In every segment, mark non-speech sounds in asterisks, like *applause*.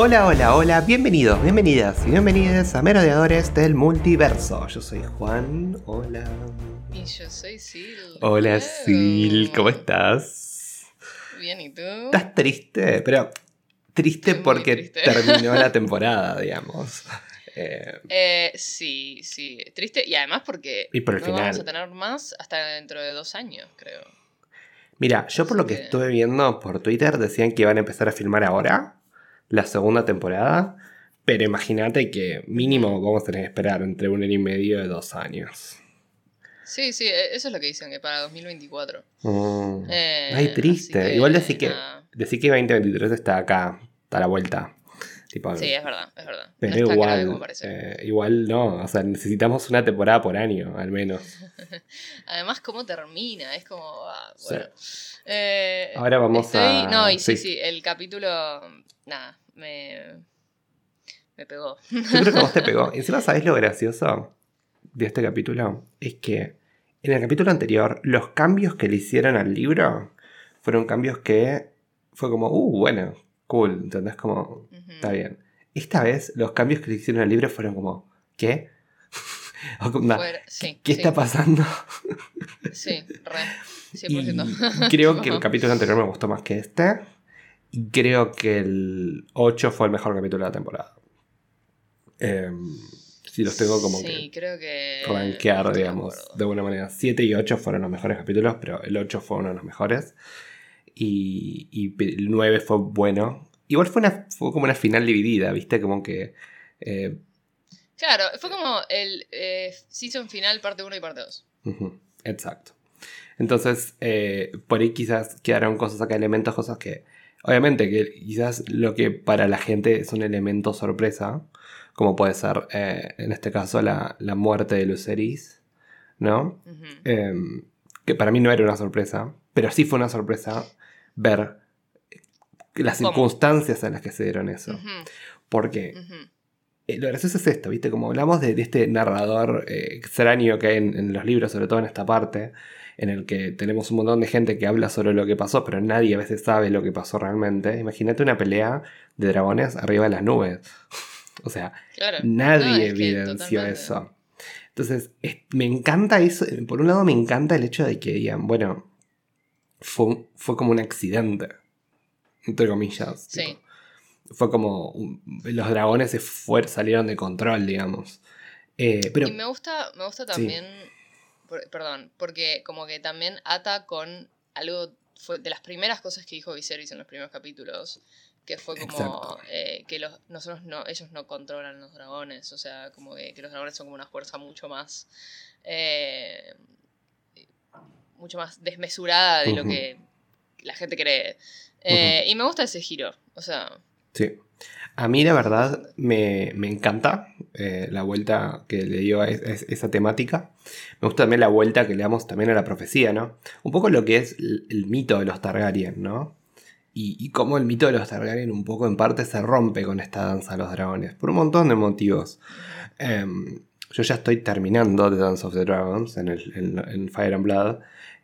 Hola, hola, hola, bienvenidos, bienvenidas y bienvenidas a Merodeadores del Multiverso. Yo soy Juan, hola. Y yo soy Sil. Hola. Sil, ¿cómo estás? Bien, ¿y tú? ¿Estás triste? Pero triste Estoy porque triste. terminó la *laughs* temporada, digamos. Eh, Eh, sí, sí. Triste y además porque Y por el no final. vamos a tener más hasta dentro de dos años, creo. mira, yo por lo que- estuve viendo por Twitter decían que iban a empezar a filmar ahora la segunda temporada. Pero imagínate que mínimo vamos a tener que esperar entre un año y medio y dos años. Sí, sí, e- eso es lo que dicen, que para 2024. Mm. Eh, Ay, triste. así que, Igual decir que, decir que 2023 está acá, está a la vuelta. Tipo, Sí, es verdad, es verdad. pero no igual, eh, igual no. O sea, necesitamos una temporada por año, al menos. *laughs* Además, cómo termina, es como. ah, Sí. bueno. Eh, Ahora vamos estoy- a- No, y sí, sí. sí, el capítulo. Nada, me. Me pegó. Yo creo que a vos te pegó. *laughs* Encima, ¿sabés lo gracioso de este capítulo? Es que en el capítulo anterior, los cambios que le hicieron al libro fueron cambios que fue como, uh, bueno, cool. ¿Entendés? Como. Está bien. Esta vez los cambios que le hicieron al libro fueron como, ¿qué? *laughs* Fuera- sí, ¿Qué sí, está pasando? Sí, re. *laughs* Y 100%. creo que el capítulo anterior me gustó más que este. Y creo que el 8 fue el mejor capítulo de la temporada. Em, si los tengo como Sí, creo que. que rankear, digamos, de alguna manera. 7 y 8 fueron los mejores capítulos, pero el 8 fue uno de los mejores. Y, y el 9 fue bueno. Igual fue, una, fue como una final dividida, ¿viste? Como que... eh, Claro, fue como el eh, season final, parte 1 y parte 2. Ujú, Exacto. Entonces, eh, por ahí quizás quedaron cosas acá, elementos, cosas que. Obviamente, que quizás lo que para la gente es un elemento sorpresa, como puede ser eh, en este caso la, la muerte de Luceris, ¿no? Em, que para mí no era una sorpresa, pero sí fue una sorpresa ver las ¿Cómo? circunstancias en las que se dieron eso. Porque eh, lo gracioso es esto, ¿viste? Como hablamos de, de este narrador eh, extraño que hay en, en los libros, sobre todo en esta parte, en el que tenemos un montón de gente que habla sobre lo que pasó, pero nadie a veces sabe lo que pasó realmente. Imagínate una pelea de dragones arriba de las nubes. *laughs* o sea, Claro. nadie No, es que evidenció totalmente. eso. Entonces, es- me encanta eso. Por un lado, me encanta el hecho de que digan, bueno, fue, fue como un accidente, entre comillas. Sí. tipo. Fue como los dragones se fuer- salieron de control, digamos. Eh, pero Y me gusta, me gusta también, por- perdón, porque como que también ata con algo, fue de las primeras cosas que dijo Viserys en los primeros capítulos, que fue como eh, que los, nosotros no, ellos no controlan los dragones, o sea, como que, que los dragones son como una fuerza mucho más, eh, mucho más desmesurada de lo que la gente cree. Eh, Y me gusta ese giro, o sea, Sí. A mí la verdad me, me encanta eh, la vuelta que le dio a es- es- esa temática. Me gusta también la vuelta que le damos también a la profecía, ¿no? Un poco lo que es el, mito de los Targaryen, ¿no? Y, cómo el mito de los Targaryen un poco en parte se rompe con esta danza de los dragones, por un montón de motivos. Em, yo ya estoy terminando The Dance of the Dragons en, el, Fire and Blood.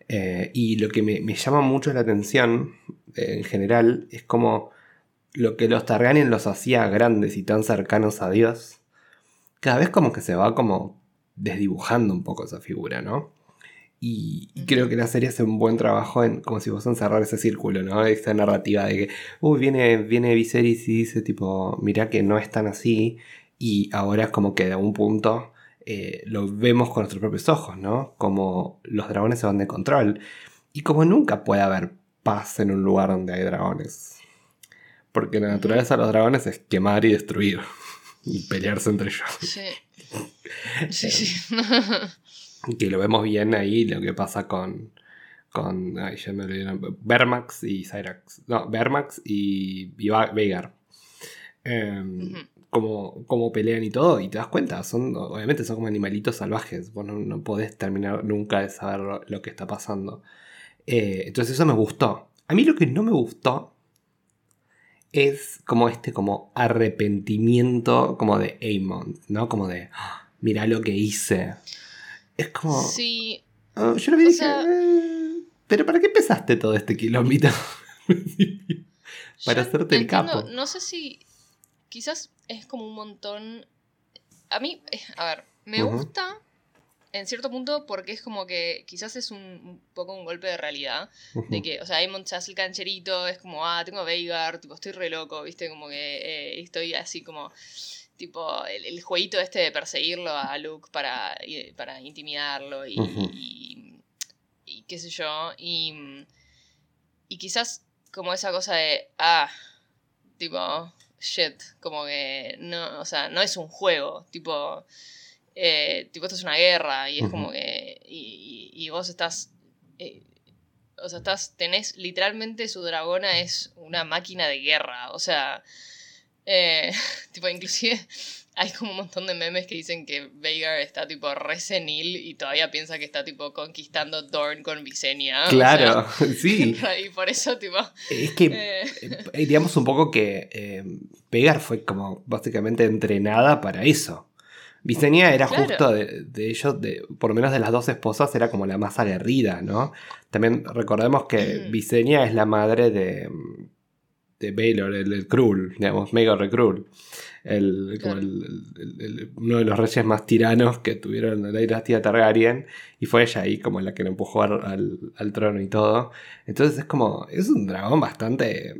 eh, y lo que me, llama mucho la atención eh, en general es como lo que los Targaryen los hacía grandes y tan cercanos a Dios. Cada vez como que se va como desdibujando un poco esa figura, ¿no? Y, creo que la serie hace un buen trabajo en como si vos encerrar ese círculo, ¿no? Esa narrativa de que, uy, viene, viene Viserys y dice tipo, mirá que no es tan así. Y ahora es como que de algún punto eh, lo vemos con nuestros propios ojos, ¿no? Como los dragones se van de control. Y como nunca puede haber paz en un lugar donde hay dragones. Porque la naturaleza de los dragones es quemar y destruir. Y pelearse entre ellos. sí. *laughs* Sí, sí. *laughs* Que lo vemos bien ahí, lo que pasa con. Con. Ay, ya me olvidé. Bermax y Cyrax. No, Bermax y, y. Em, como, como pelean y todo, y te das cuenta, son, obviamente son como animalitos salvajes, vos no, no podés terminar nunca de saber lo, lo que está pasando. Eh, entonces eso me gustó. A mí lo que no me gustó es como este como arrepentimiento como de Aemon, ¿no? Como de, "Ah, mira lo que hice. Es como... Sí, ah, yo lo vi dije, sea- "Eh, pero ¿para qué empezaste todo este kilómetro? *laughs* Para hacerte el capo. No sé si. quizás es como un montón. A mí, eh, a ver, me gusta en cierto punto porque es como que quizás es un, un poco un golpe de realidad. De que, o sea, Aemon se hace el cancherito, es como, ah, tengo a Veigar, tipo, estoy re loco, viste, como que eh, estoy así como, tipo, el, el jueguito este de perseguirlo a Luke para, para intimidarlo y, y, y qué sé yo, y, y quizás como esa cosa de, ah, tipo, shit, como que, no, o sea, no es un juego, tipo, eh, tipo, esto es una guerra y es como que, y, y- y vos estás... eh, o sea, estás, tenés literalmente su dragona es una máquina de guerra. O sea, eh, *laughs* tipo, inclusive *laughs* hay como un montón de memes que dicen que Veigar está tipo re senil y todavía piensa que está tipo conquistando Dorn con Visenya. o Claro, *laughs* sí. y por eso tipo... Es que eh, digamos un poco que eh, Pegar fue como básicamente entrenada para eso. Visenya era Claro. justo de, de ellos, de, por lo menos de las dos esposas, era como la más aguerrida, ¿no? También recordemos que. Visenya es la madre de, de Baelor, el, el Krul, digamos, Maegor de Krul. El, Claro. el- uno de los reyes más tiranos que tuvieron la dinastía Targaryen. Y fue ella ahí como la que lo empujó al, al- al trono y todo. Entonces es como, es un dragón bastante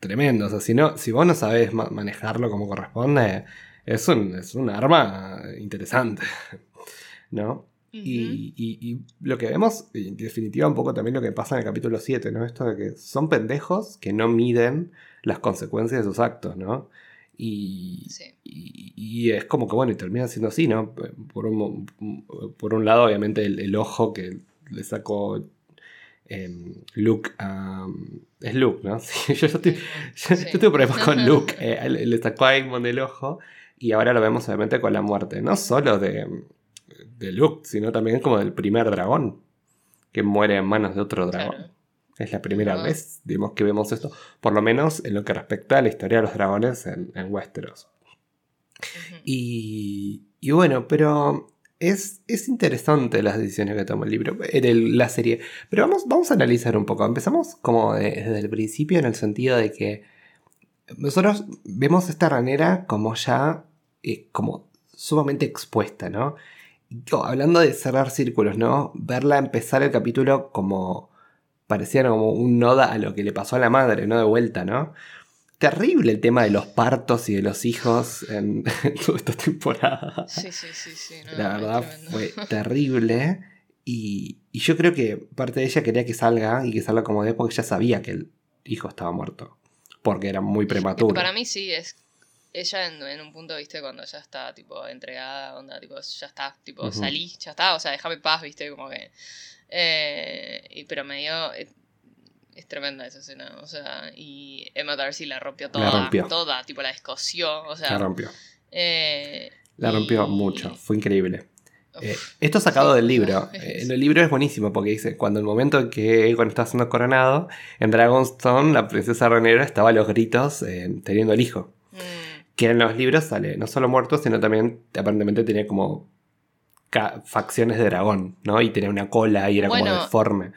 tremendo. O sea, si, no, si vos no sabés ma- manejarlo como corresponde, es un, es un arma interesante. ¿No? Y, y- y lo que vemos, en definitiva, un poco también lo que pasa en el capítulo 7, ¿no? Esto de que son pendejos que no miden las consecuencias de sus actos, ¿no? Y, Sí. y, y es como que, bueno, y termina siendo así, ¿no? Por un, por un lado, obviamente, el, el ojo que le sacó em, Luke a... Es Luke, ¿no? *laughs* Sí, yo, yo estoy, yo, Sí. yo tengo problemas con *laughs* Luke. eh, le sacó a Aemon del ojo y ahora lo vemos obviamente con la muerte. No solo de, de Luke, sino también como del primer dragón que muere en manos de otro dragón. Claro. Es la primera vez digamos, que vemos esto, por lo menos en lo que respecta a la historia de los dragones en, en Westeros. Y, y bueno, pero es, es interesante las decisiones que toma el libro, en el- la serie. Pero vamos, vamos a analizar un poco. Empezamos como de- desde el principio en el sentido de que nosotros vemos esta ranera como ya eh, como sumamente expuesta, ¿no? Yo, hablando de cerrar círculos, ¿no? Verla empezar el capítulo como parecía como un noda a lo que le pasó a la madre, ¿no? De vuelta, ¿no? Terrible el tema de los partos y de los hijos en, en *laughs* toda esta temporada. Sí, sí, sí, sí. no, La verdad fue terrible. Y, y yo creo que parte de ella quería que salga y que salga como de porque ya sabía que el hijo estaba muerto. Porque era muy prematuro. para mí sí, es ella en, en un punto, viste, cuando ya está, tipo, entregada, onda, tipo, ya está, tipo, salí, ya está, o sea, déjame paz, viste, como que... eh, y- pero me dio... eh, es tremenda esa escena, o sea, y Emma Darcy la rompió toda, rompió. toda, tipo, la descosió, o sea... La rompió. eh, La rompió y- mucho. Fue increíble. Eh, esto sacado Sí, del libro. sea, Eh, en el libro es buenísimo porque dice, cuando el momento en que Aegon está siendo coronado, en Dragonstone la princesa Renera estaba a los gritos eh, teniendo el hijo. mm, Que en los libros sale no solo muerto, sino también aparentemente tenía como facciones de dragón, ¿no? Y tenía una cola y era como deforme.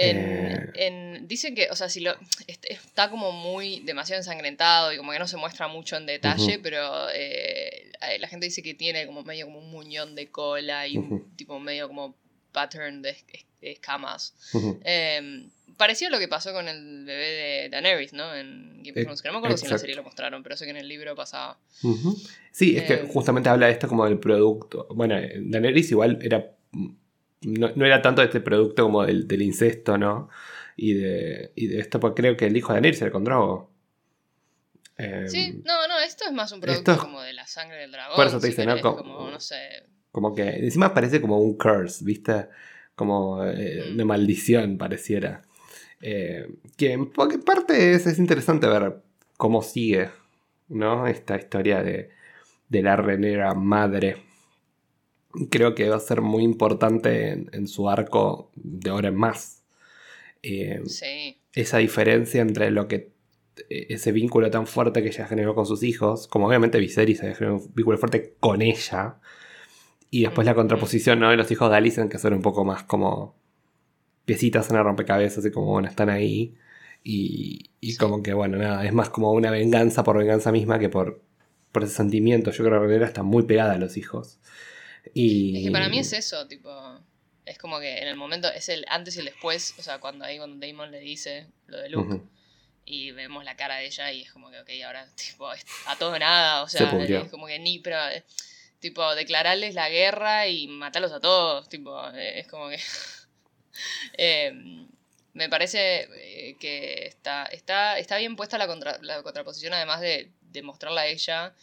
En, Eh. en- dicen que, o sea, si lo est- está como muy demasiado ensangrentado y como que no se muestra mucho en detalle, pero eh, la gente dice que tiene como medio como un muñón de cola y un tipo medio como pattern de, es- de escamas. Ujú. Eh, parecía lo que pasó con el bebé de Daenerys, ¿no? En Game of Thrones, que no me acuerdo si en la serie lo mostraron, pero sé que en el libro pasaba. Sí, es que Eh. justamente habla de esto como del producto. Bueno, eh, Daenerys igual era. No, no era tanto este producto como del, del incesto, ¿no? Y de, y de esto, porque creo que el hijo de Daenerys era con Drogo. Eh, Sí, no, no, esto es más un producto es- como de la sangre del dragón. Por eso te si dice, ¿no? Como- como, no sé. Como que encima parece como un curse, ¿viste? Como eh, Mm. una maldición pareciera. Eh, que en parte es, es interesante ver cómo sigue, ¿no? Esta historia de, de la renera madre. Creo que va a ser muy importante en, en su arco de ahora en más. Eh, Sí. esa diferencia entre lo que eh, ese vínculo tan fuerte que ella generó con sus hijos, como obviamente Viserys había generado un vínculo fuerte con ella, y después la contraposición ¿no? de los hijos de Alicent que son un poco más como piecitas en el rompecabezas y como bueno, están ahí. Y, y como que, bueno, nada, es más como una venganza por venganza misma que por, por ese sentimiento. Yo creo que Renera está muy pegada a los hijos. Y... Es que para mí es eso, tipo. Es como que en el momento, es el antes y el después, o sea, cuando ahí cuando Damon le dice lo de Luke. Y vemos la cara de ella y es como que, ok, ahora, tipo, a todo nada, o Se sea, es como que ni, pero, eh, tipo, declararles la guerra y matarlos a todos, tipo, eh, es como que... *laughs* eh, me parece eh, que está, está, está bien puesta la, contra- la contraposición, además de, de mostrarla a ella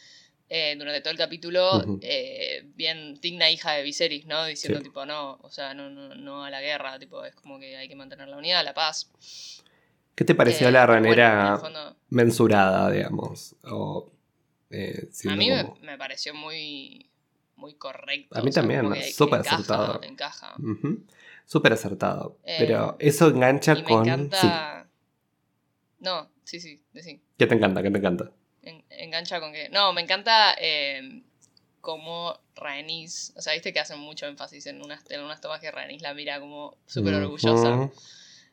eh, durante todo el capítulo, eh, bien digna hija de Viserys, ¿no? Diciendo, Sí. tipo, no, o sea, no, no, no a la guerra, tipo, es como que hay que mantener la unidad, la paz. ¿Qué te pareció Eh, la ranera fondo- mensurada, digamos? O, A mí me, como- me pareció muy, muy correcto. A mí o sea, también, súper acertado. Encaja. Ujú. Súper acertado. Pero eso engancha Y me con... Sí, encanta. No, sí, sí, sí. ¿qué te encanta? ¿Qué te encanta? En- engancha con que. No, me encanta eh, cómo Rhaenys. O sea, viste que hacen mucho énfasis en unas, en unas tomas que Rhaenys la mira como súper orgullosa.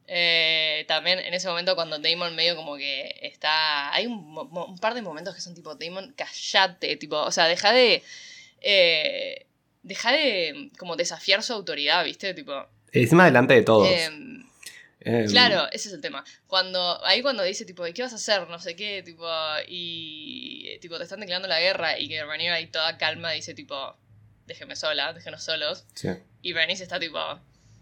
Eh, también en ese momento cuando Damon medio como que está... Hay un, un par de momentos que son tipo, Damon, callate, tipo, o sea, deja de... Eh, deja de como desafiar su autoridad, ¿viste? Tipo... Encima delante de todos. em, Em, Claro, ese es el tema. Cuando, ahí cuando dice, tipo, ¿y qué vas a hacer? No sé qué, tipo, y eh, tipo, te están declarando la guerra y que Rhaenyra ahí toda calma dice, tipo, déjeme sola, déjenos solos. sí. Y Rhaenys está, tipo,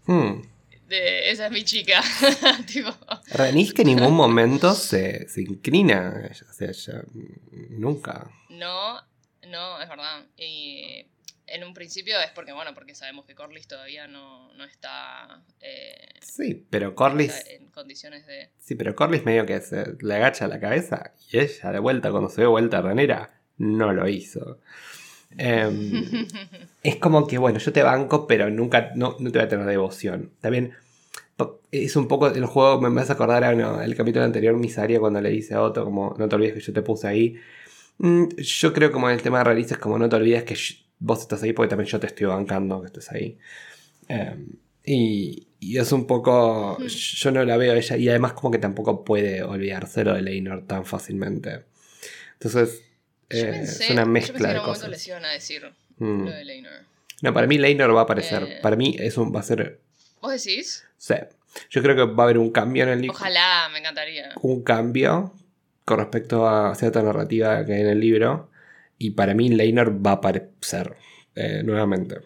Hmm. de, esa es mi chica. *laughs* tipo, Rhaenys que en ningún momento se, se inclina. O sea, ella nunca. no, no, es verdad. Y en un principio es porque, bueno, porque sabemos que Corlys todavía no, no está, eh, Sí, pero en condiciones de... Sí, pero Corlys medio que se le agacha la cabeza. Y ella, de vuelta, cuando se ve vuelta a Ranera, no lo hizo. Em, *laughs* es como que, bueno, yo te banco, pero nunca, no, no te voy a tener devoción. También es un poco, el juego me acordar a no, el capítulo anterior, Misaria, cuando le dice a Otto, como, no te olvides que yo te puse ahí. Mm, yo creo como el tema de es como, no te olvides que vos estás ahí porque también yo te estoy bancando que estés ahí. Em, y, y es un poco, Hmm. yo no la veo a ella, y además como que tampoco puede olvidárselo de Leinor tan fácilmente. Entonces, Yo eh, pensé, es una yo mezcla pensé que en de momento cosas. les iban a decir Mm. lo de Laenor. No, para mí Leinor va a aparecer. Eh. Para mí es un, va a ser. ¿Vos decís? Sí. Yo creo que va a haber un cambio en el libro. Ojalá, me encantaría. Un cambio con respecto a cierta narrativa que hay en el libro. Y para mí Leinor va a aparecer eh, nuevamente.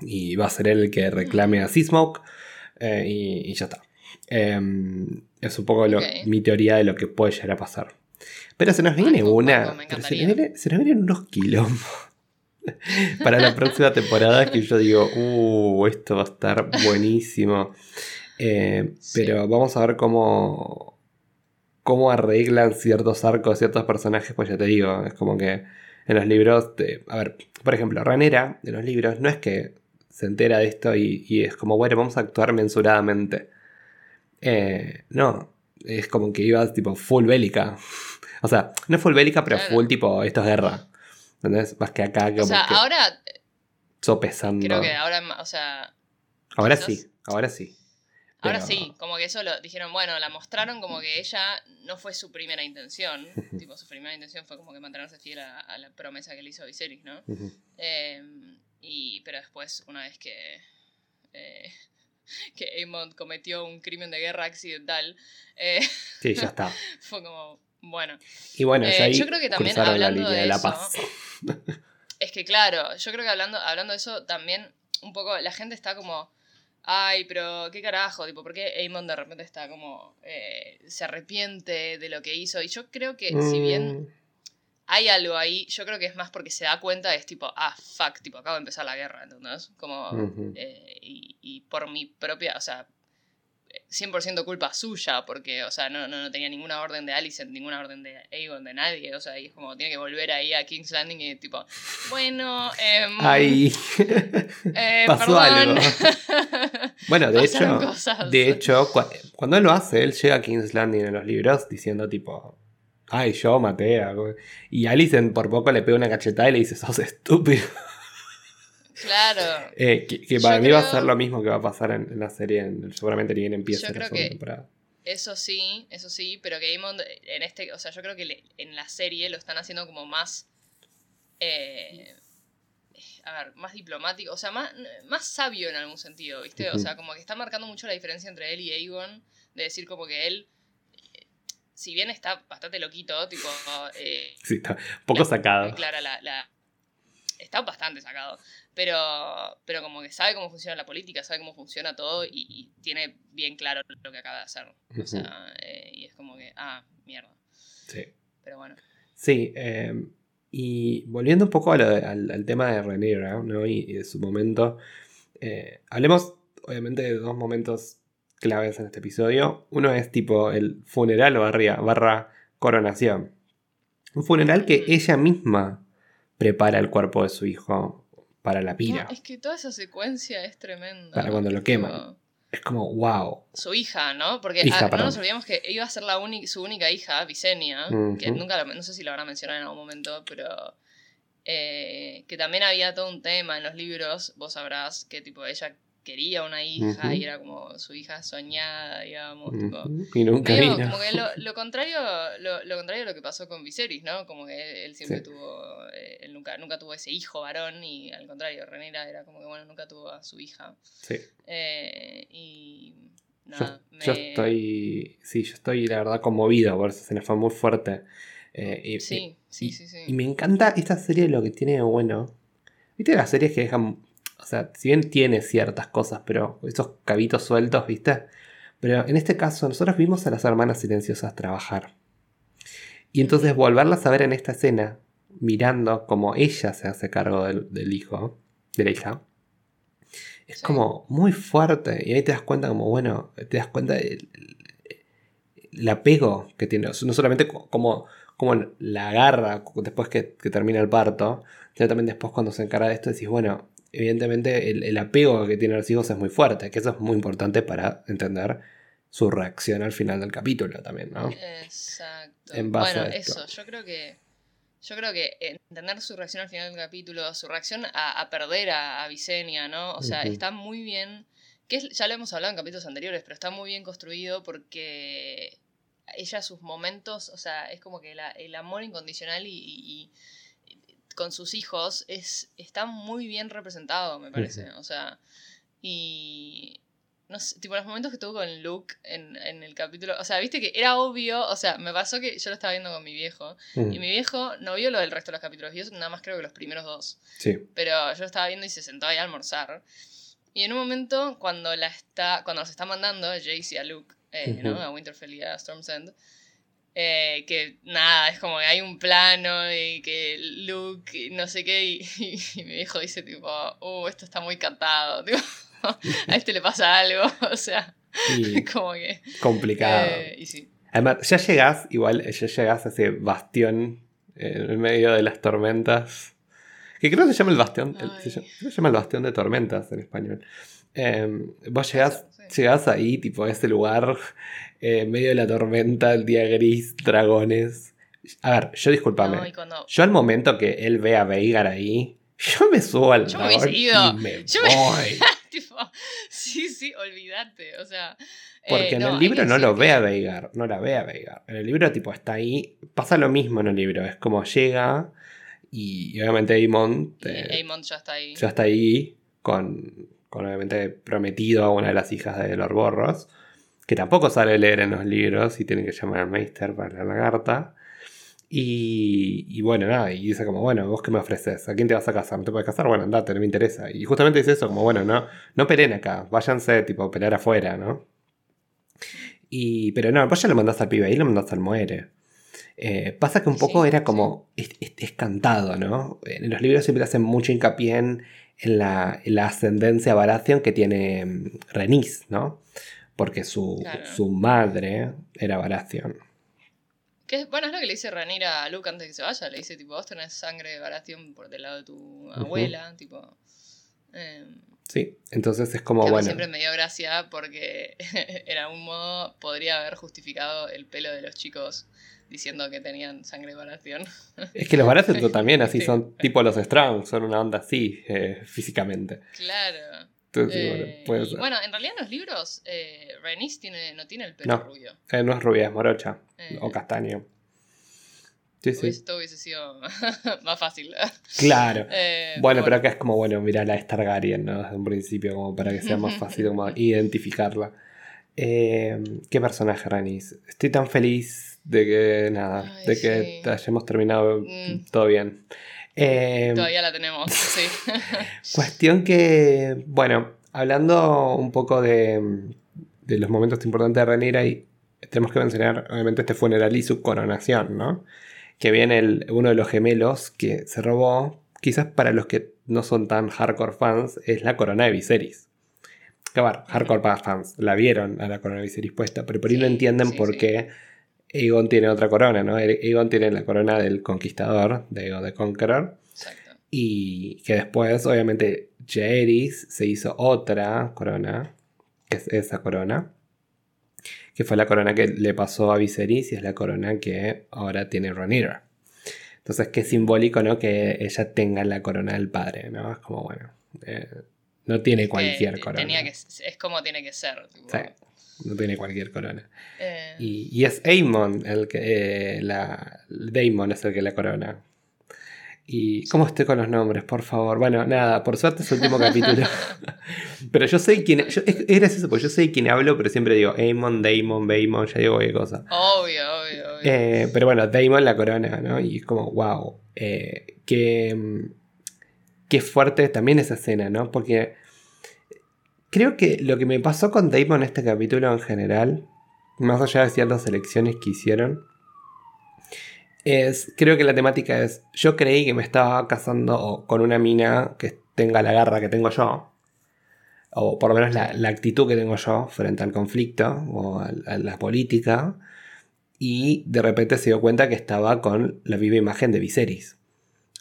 Y va a ser él el que reclame a Seasmoke. eh, y, y ya está. Em, es un poco lo- mi teoría de lo que puede llegar a pasar. Pero se nos viene una. pero se, nos viene- se nos vienen unos quilombos. *laughs* Para la próxima temporada que yo digo, uh, esto va a estar buenísimo. Eh, Sí. Pero vamos a ver cómo, cómo arreglan ciertos arcos, ciertos personajes, pues ya te digo, es como que en los libros, te- a ver, por ejemplo, Ranera de los libros no es que se entera de esto y, y es como, bueno, vamos a actuar mensuradamente. Eh, no, es como que ibas tipo full bélica. *laughs* O sea, no full bélica, pero full tipo, esto es guerra. ¿Entendés? Más que acá, como O sea, que ahora sopesando. creo que ahora, o sea, Ahora quizás- sí, ahora sí. Ahora Pero- sí, como que eso lo dijeron, bueno, la mostraron como que ella no fue su primera intención. *laughs* tipo, su primera intención fue como que mantenerse fiel a, a la promesa que le hizo Viserys, ¿no? Eh, y, pero después, una vez que, eh, *laughs* que Aemon cometió un crimen de guerra accidental, eh, *laughs* Sí, ya está. fue como, bueno. Y bueno, Eh, yo creo que también la hablando línea de de la eso, paz. Es que claro, yo creo que hablando, hablando de eso también, un poco, la gente está como, ay, pero qué carajo, tipo, ¿por qué Aemon de repente está como, eh, se arrepiente de lo que hizo? Y yo creo que si bien Mm, hay algo ahí, yo creo que es más porque se da cuenta, es tipo, ah, fuck, tipo, acabo de empezar la guerra, ¿entendés? Como, eh, y, y por mi propia, o sea, 100% culpa suya, porque, o sea, no, no, no tenía ninguna orden de Alicent, ninguna orden de Aegon, de nadie, o sea, y es como, tiene que volver ahí a King's Landing y tipo, bueno, em, Ay, eh, *laughs* pasó algo. *laughs* Bueno, de Pasaron hecho, cosas. de hecho, cua- cuando él lo hace, él llega a King's Landing en los libros diciendo tipo, ay, yo maté a... Y Alicent por poco le pega una cachetada y le dice, sos estúpido. Claro. Eh, que que Yo para mí va a ser lo mismo que va a pasar en, en la serie, en- seguramente ni bien empieza Yo la creo segunda que- temporada. Eso sí, eso sí, pero que Aemond en este, o sea, yo creo que le- en la serie lo están haciendo como más, eh, a ver, más diplomático, o sea, más, más sabio en algún sentido, ¿viste? O sea, como que está marcando mucho la diferencia entre él y Aegon, de decir como que él, si bien está bastante loquito, tipo, eh, Sí, está poco sacado. Clara, la, la- está bastante sacado. Pero, pero como que sabe cómo funciona la política, sabe cómo funciona todo y, y tiene bien claro lo que acaba de hacer. O sea, eh, y es como que, ah, mierda. Sí. Pero bueno. Sí, eh, y volviendo un poco a lo de- al, al tema de Rhaenyra, ¿no? Y, y de su momento, eh, hablemos obviamente de dos momentos claves en este episodio. Uno es tipo el funeral barra, barra coronación. Un funeral que ella misma prepara el cuerpo de su hijo para la pira. No, es que toda esa secuencia es tremenda. Para cuando lo queman. Es como, wow. Su hija, ¿no? Porque Hija, ah, no nos olvidemos que iba a ser la su única hija, Visenya, que nunca, lo- no sé si lo habrán mencionado en algún momento, pero eh, que también había todo un tema en los libros, vos sabrás que tipo ella quería una hija y era como su hija soñada, digamos, tipo. Y nunca Medio vino. como que lo, *laughs* lo contrario lo, lo contrario a lo que pasó con Viserys, ¿no? Como que él siempre Sí. tuvo eh, él nunca nunca tuvo ese hijo varón y al contrario Renira era como que bueno nunca tuvo a su hija Sí. Eh, y Yo, nada yo me- estoy. Sí, yo estoy la verdad conmovido por esa escena, fue muy fuerte. Eh, y, sí sí y- sí sí y me encanta esta serie lo que tiene bueno. ¿Viste las series que dejan. O sea, si bien tiene ciertas cosas, pero esos cabitos sueltos, ¿viste? Pero en este caso, nosotros vimos a las hermanas silenciosas trabajar. Y entonces volverlas a ver en esta escena, mirando como ella se hace cargo del, del hijo, de la hija, es Sí. como muy fuerte. Y ahí te das cuenta, como bueno, te das cuenta del el apego que tiene. No solamente co- como, como la agarra después que, que termina el parto, sino también después cuando se encarga de esto, decís, bueno, evidentemente el, el apego que tiene a los hijos es muy fuerte, que eso es muy importante para entender su reacción al final del capítulo también, ¿no? exacto En base bueno a esto. eso yo creo que yo creo que entender su reacción al final del capítulo, su reacción a, a perder a, a Visenya, ¿no? O sea, está muy bien, que es- ya lo hemos hablado en capítulos anteriores, pero está muy bien construido porque ella sus momentos, o sea, es como que la- el amor incondicional y, y- y con sus hijos es, está muy bien representado, me parece. O sea, y no sé, tipo los momentos que tuvo con Luke en, en el capítulo, o sea, viste que era obvio, o sea, me pasó que yo lo estaba viendo con mi viejo Mm, y mi viejo no vio lo del resto de los capítulos, vio nada más creo que los primeros dos. Sí. Pero yo lo estaba viendo y se sentó ahí a almorzar. Y en un momento, cuando la está, cuando nos está mandando a Jace y a Luke, eh, ¿no? Ujú. A Winterfell y a Storm's End, eh, que nada, es como que hay un plano y que Luke, no sé qué, y, *laughs* y mi viejo dice tipo, uh, esto está muy cantado, *laughs* tipo, a este le pasa algo, *laughs* o sea, como que... complicado. eh, y sí. Además, ya llegás, igual, ya llegás a ese bastión en el medio de las tormentas. Que creo que se llama el bastión. el- se, llama, se llama el bastión de tormentas en español. Eh, vos llegás, sí. llegás ahí, tipo, a ese lugar, eh, en medio de la tormenta, el día gris, dragones. A ver, yo discúlpame. No, cuando... Yo al momento que él ve a Veigar ahí, *laughs* yo me subo al Yo me dragón hubiese ido. y me Yo me- voy. *laughs* tipo, sí, sí, olvídate, o sea... Porque eh, en no, el libro no lo que- ve a Veigar, no la ve a Veigar. En el libro, tipo, está ahí. Pasa lo mismo en el libro. Es como llega y, y obviamente Aemon ya está ahí. ya está ahí con, con obviamente prometido a una de las hijas de los borros. Que tampoco sabe leer en los libros y tiene que llamar al Meister para leer la carta. Y, y bueno, nada, y dice como, bueno, vos qué me ofreces, ¿a quién te vas a casar? ¿No te puedes casar? Bueno, andate, no me interesa. Y justamente dice eso, como, bueno, no, no peleen acá, váyanse, tipo, pelear afuera, ¿no? Y, pero no, vos ya lo mandás al pibe, ahí lo mandás al muere. Eh, pasa que un poco Sí, era como, es, es- es cantado, ¿no? En los libros siempre hacen mucho hincapié en, en la, en la ascendencia Baratheon que tiene mm, Rhaenys, ¿no? Porque su, Claro. su madre era Baratheon. Que es- bueno, es lo que le dice Ranira a Luke antes de que se vaya. Le dice, tipo, vos tenés sangre de Baratheon por del lado de tu abuela, tipo... eh, Sí, entonces es como, bueno, siempre me dio gracia porque *laughs* en algún modo podría haber justificado el pelo de los chicos diciendo que tenían sangre de Baratheon. *laughs* es que los Baratheon *laughs* también así Sí. son tipo los Strong, son una onda así eh, físicamente. Claro. Entonces, Eh, bueno, puede y ser. bueno, en realidad en los libros, eh, Rhaenys tiene, no tiene el pelo No. rubio. Eh, no es rubia, es morocha. Eh, O castaño. Sí, Esto hubiese sido *laughs* más fácil. Claro. *laughs* Eh, Bueno, pero acá es como, bueno, mira la Targaryen, ¿no? Desde un principio, como para que sea más fácil como *laughs* identificarla. Eh, ¿Qué personaje, Ranis? Estoy tan feliz de que, nada, Ay, de que hayamos terminado Mm. todo bien. Eh, Todavía la tenemos, sí. *laughs* Cuestión que, bueno, hablando un poco de, de los momentos importantes de Rhaenyra, y tenemos que mencionar, obviamente, este funeral y su coronación, ¿no? Que viene el- uno de los gemelos que se robó, quizás para los que no son tan hardcore fans, es la corona de Viserys. Que, a ver, hardcore fans la vieron a la corona de Viserys puesta, pero por ahí no entienden sí, por sí. qué Aegon tiene otra corona, ¿no? Aegon tiene la corona del conquistador, de Aegon the Conqueror. Exacto. Y que después, obviamente, Jaehaerys se hizo otra corona, que es esa corona, que fue la corona que le pasó a Viserys y es la corona que ahora tiene Rhaenyra. Entonces, qué simbólico, ¿no? Que ella tenga la corona del padre, ¿no? Es como, bueno, eh, no tiene cualquier corona. Tenía que, es como tiene que ser. tipo, Sí, no tiene cualquier corona. eh, Y, y es Aemon el que. eh, la, Daemon es el que la corona. ¿Y cómo estoy con los nombres, por favor? Bueno, nada, por suerte es el último *laughs* capítulo. pero yo sé quién. yo- es, es gracioso porque yo sé quién hablo, pero siempre digo Aemon, Daemon, Baemon, ya digo cualquier cosa. Obvio, obvio, obvio. Eh, pero bueno, Daemon la corona, ¿no? Y es como, wow. eh, qué, qué fuerte también esa escena, ¿no? Porque creo que lo que me pasó con Daemon en este capítulo en general, más allá de ciertas elecciones que hicieron, es, creo que la temática es, yo creí que me estaba casando con una mina que tenga la garra que tengo yo, o por lo menos la, la actitud que tengo yo frente al conflicto o a, a la política, y de repente se dio cuenta que estaba con la viva imagen de Viserys.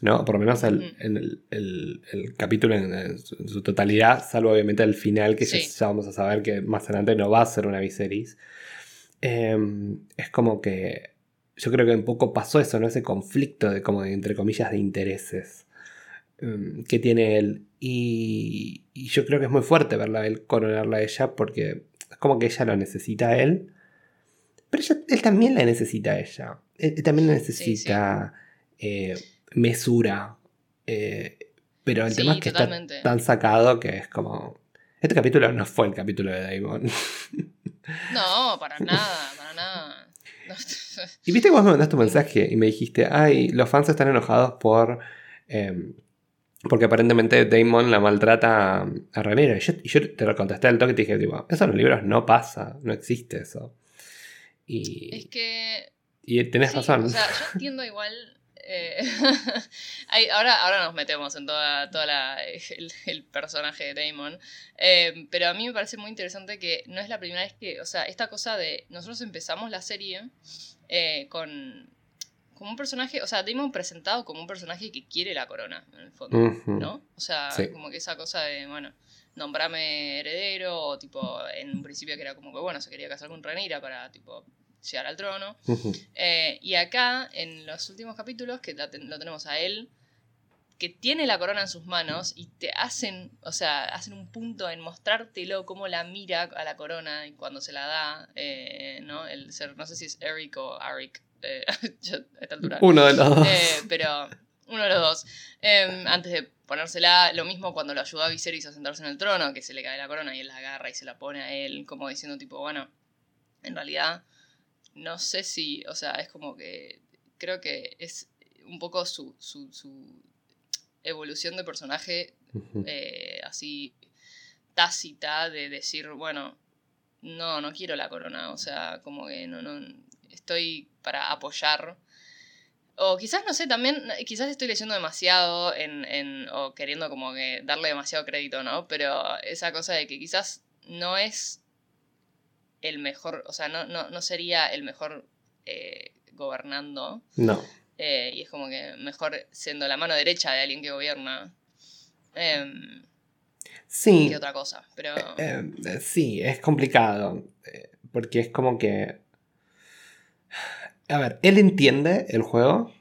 ¿No? Por lo menos el, en el, el- el capítulo en, en su, en su totalidad, salvo obviamente el final, que ya- Sí. ya, vamos a saber que más adelante no va a ser una Viserys. Em, es como que yo creo que un poco pasó eso, ¿no? Ese conflicto de como de, entre comillas de intereses em, que tiene él. Y, y yo creo que es muy fuerte verla a él coronarla a ella porque es como que ella lo necesita a él. Pero ella- él también la necesita a ella. Él, él también necesita eh, mesura. eh, pero el Sí, tema es que totalmente. está tan sacado que es como... Este capítulo no fue el capítulo de Daemon. *laughs* No, para nada, para nada. No, Y viste que vos me mandaste un mensaje y me dijiste, ay, los fans están enojados por... em, porque aparentemente Damon la maltrata a, a Rhaenyra. Y yo, y yo te lo contesté al toque y te dije, tipo, eso en los libros no pasa, no existe eso. Y, es que y tenés Sí, razón. O sea, yo entiendo igual. Eh, *laughs* hay- ahora, ahora nos metemos en toda, toda la- el, el personaje de Damon. eh, pero a mí me parece muy interesante que no es la primera vez que. O sea, esta cosa de. Nosotros empezamos la serie eh, con. Como un personaje. O sea, Damon presentado como un personaje que quiere la corona, en el fondo. ¿No? O sea, Sí. como que esa cosa de, bueno, nombrame heredero, o tipo, en un principio que era como que, bueno, se quería casar con Rhaenyra para, tipo, llegar al trono. Eh, y acá, en los últimos capítulos, que ten- lo tenemos a él, que tiene la corona en sus manos y te hacen, o sea, hacen un punto en mostrártelo cómo la mira a la corona y cuando se la da, eh, ¿no? El ser, no sé si es Eric o Arik, eh, *laughs* a esta altura. Uno de los dos. Eh, pero uno de los dos. Eh, antes de ponérsela, lo mismo cuando lo ayudó a Viserys a sentarse en el trono, que se le cae la corona y él la agarra y se la pone a él, como diciendo tipo, bueno, en realidad no sé si, o sea, es como que creo que es un poco su, su, su evolución de personaje eh, así tácita de decir, bueno, no, no quiero la corona, o sea, como que no, no, estoy para apoyar. O quizás, no sé, también, quizás estoy leyendo demasiado en, en, o queriendo como que darle demasiado crédito, ¿no? Pero esa cosa de que quizás no es el mejor, o sea, no, no, no sería el mejor eh, gobernando. No. Eh, y es como que mejor siendo la mano derecha de alguien que gobierna em, Sí. que otra cosa. Pero Eh, eh, sí, es complicado. Porque es como que. A ver, él entiende el juego.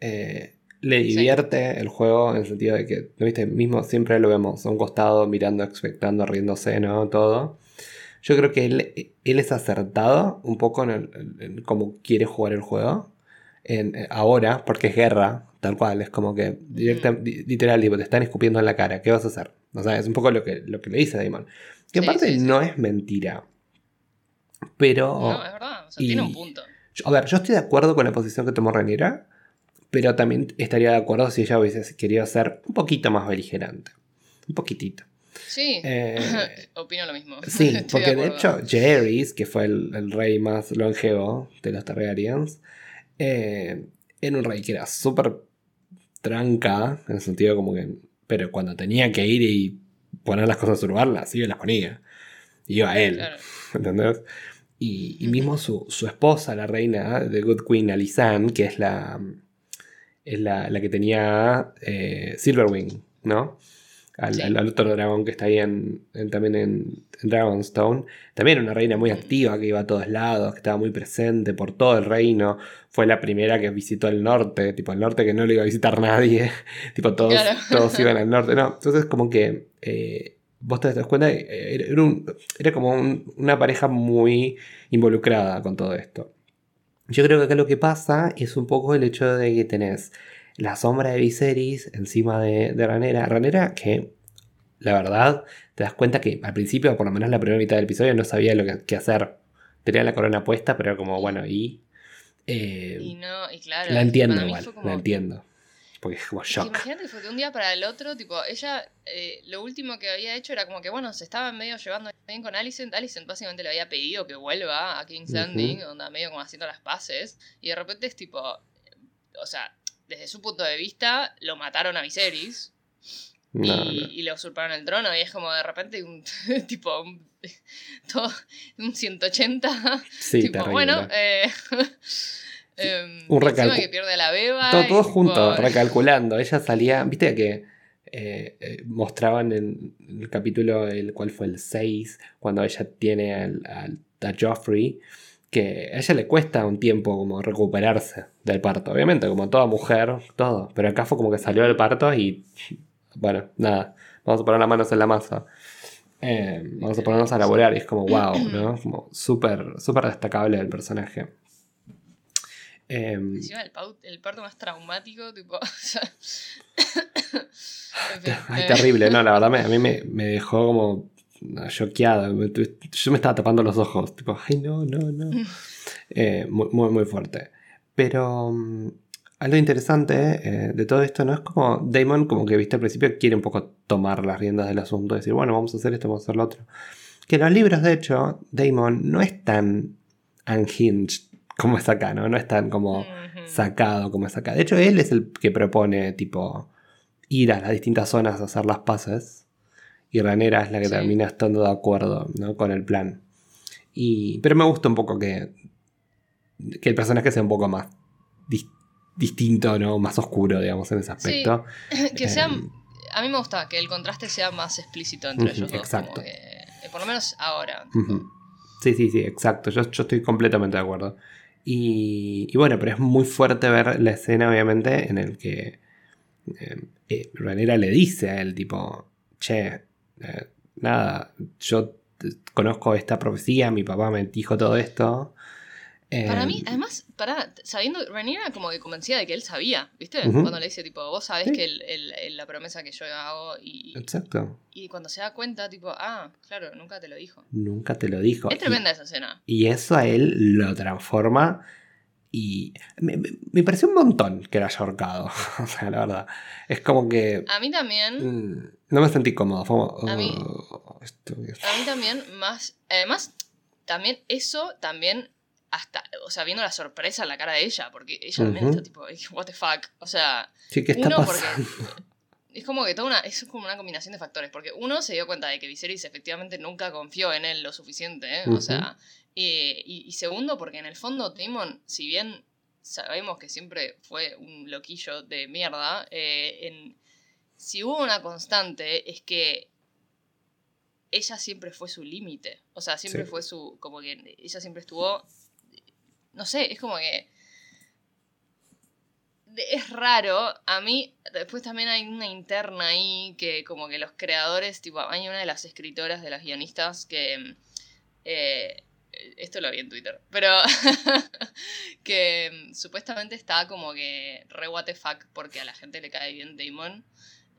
le divierte el juego en el sentido de que, ¿no viste? Mismo siempre lo vemos a un costado, mirando, expectando, riéndose, ¿no? Todo. Yo creo que él, él es acertado un poco en, cómo quiere jugar el juego. En, eh, ahora, porque es guerra, tal cual, es como que directa, literal, te están escupiendo en la cara, ¿qué vas a hacer? O sea, es un poco lo que, lo que le dice Damon. Que aparte no es mentira. Pero. No, es verdad, o sea, tiene un punto. a ver, yo estoy de acuerdo con la posición que tomó Reniera pero también estaría de acuerdo si ella hubiese querido ser un poquito más beligerante. Un poquitito. Sí, eh, *laughs* opino lo mismo. Sí, *laughs* porque de, hecho Jerry's, que fue el, rey más longevo de los Targaryens, eh, era un rey que era súper tranca, en el sentido como que... Pero cuando tenía que ir y poner las cosas a su lugar, las iba y las ponía. Iba a él. *laughs* ¿Entendés? Y, mismo su, su, esposa, la reina de Good Queen Alisan, que es la, es la, que tenía eh, Silverwing, ¿no? Al, otro dragón que está ahí en, también en, Dragonstone. También era una reina muy activa que iba a todos lados, que estaba muy presente por todo el reino. Fue la primera que visitó el norte, tipo el norte que no le iba a visitar nadie. *laughs* tipo todos, todos iban al norte. No, entonces como que eh, vos te das cuenta, eh, era, como una pareja muy involucrada con todo esto. Yo creo que acá lo que pasa es un poco el hecho de que tenés la sombra de Viserys encima de, de Ranera. Ranera que, la verdad, te das cuenta que al principio, por lo menos la primera mitad del episodio, no sabía lo que, hacer. Tenía la corona puesta, pero como, bueno, y... Eh, y no, y claro, la entiendo igual, la entiendo. Porque es como shock. Imagínate, fue de un día para el otro, tipo, ella eh, lo último que había hecho era como que, bueno, se estaba medio llevando bien con Alicent. Alicent básicamente le había pedido que vuelva a King's Landing, donde medio como haciendo las paces. Y de repente es tipo, o sea, desde su punto de vista, lo mataron a Viserys. y, le usurparon el trono y es como de repente un *laughs* tipo un, todo, un 180 sí, tipo bueno eh, Em, un recalculando. que pierde la beba. Todo, todo junto, recalculando. Ella salía, viste que eh, eh, mostraban en el capítulo, el cual fue el 6, cuando ella tiene al, a Joffrey, que a ella le cuesta un tiempo como recuperarse del parto. Obviamente, como toda mujer, todo. Pero acá fue como que salió del parto y, bueno, nada, vamos a poner las manos en la masa. Eh, vamos a ponernos a laborar y es como wow, *clears throat* ¿no? Como súper, súper destacable el personaje. Em, Encima el, parto más traumático, tipo. *laughs* *laughs* Ay, terrible, no, la verdad a mí me, dejó como choqueada. Yo me estaba tapando los ojos, tipo, ay, no, no, no. Eh, muy, muy, fuerte. Pero mm, algo interesante eh, de todo esto, ¿no? Es como Damon, como que viste al principio, quiere un poco tomar las riendas del asunto, decir, bueno, vamos a hacer esto, vamos a hacer lo otro. Que en los libros, de hecho, Damon no es tan unhinged como es acá, ¿no? No es tan como sacado como es acá. De hecho, él es el que propone, tipo, ir a las distintas zonas a hacer las paces. Y Ranera es la que termina estando de acuerdo ¿no? con el plan. Y, pero me gusta un poco que, que el personaje sea un poco más distinto, ¿no? Más oscuro, digamos, en ese aspecto. *laughs* que sea, em, a mí me gusta que el contraste sea más explícito entre ellos dos. Exacto. Eh, por lo menos ahora. Sí, sí, sí, exacto. Yo, yo estoy completamente de acuerdo. Y, bueno, pero es muy fuerte ver la escena, obviamente, en el que eh, eh le dice a él, tipo, che, eh, nada, yo conozco esta profecía, mi papá me dijo todo esto, para mí, em, además, para, sabiendo, Rhaenyra como que convencía de que él sabía, ¿viste? Cuando le dice, tipo, vos sabés que el, la promesa que yo hago y... Exacto. Y cuando se da cuenta, tipo, ah, claro, nunca te lo dijo. Nunca te lo dijo. Es tremenda esa escena. Y eso a él lo transforma y me, pareció un montón que era haya ahorcado. *laughs* o sea, la verdad. Es como que... A mí también... Mm, no me sentí cómodo. a, mí, oh, a mí también más... Además, también eso también hasta, o sea, viendo la sorpresa en la cara de ella, porque ella también está tipo, what the fuck, o sea, uno porque *laughs* es como que toda una, es como una combinación de factores, porque uno se dio cuenta de que Viserys efectivamente nunca confió en él lo suficiente, ¿eh? o sea, y, segundo porque en el fondo Timon, si bien sabemos que siempre fue un loquillo de mierda, eh, en, si hubo una constante es que ella siempre fue su límite, o sea, siempre fue su, como que ella siempre estuvo no sé, es como que... es raro. A mí, después también hay una interna ahí que como que los creadores, tipo, hay una de las escritoras, de las guionistas que... Eh, esto lo vi en Twitter, pero *laughs* que mm, supuestamente está como que re what the fuck porque a la gente le cae bien Damon.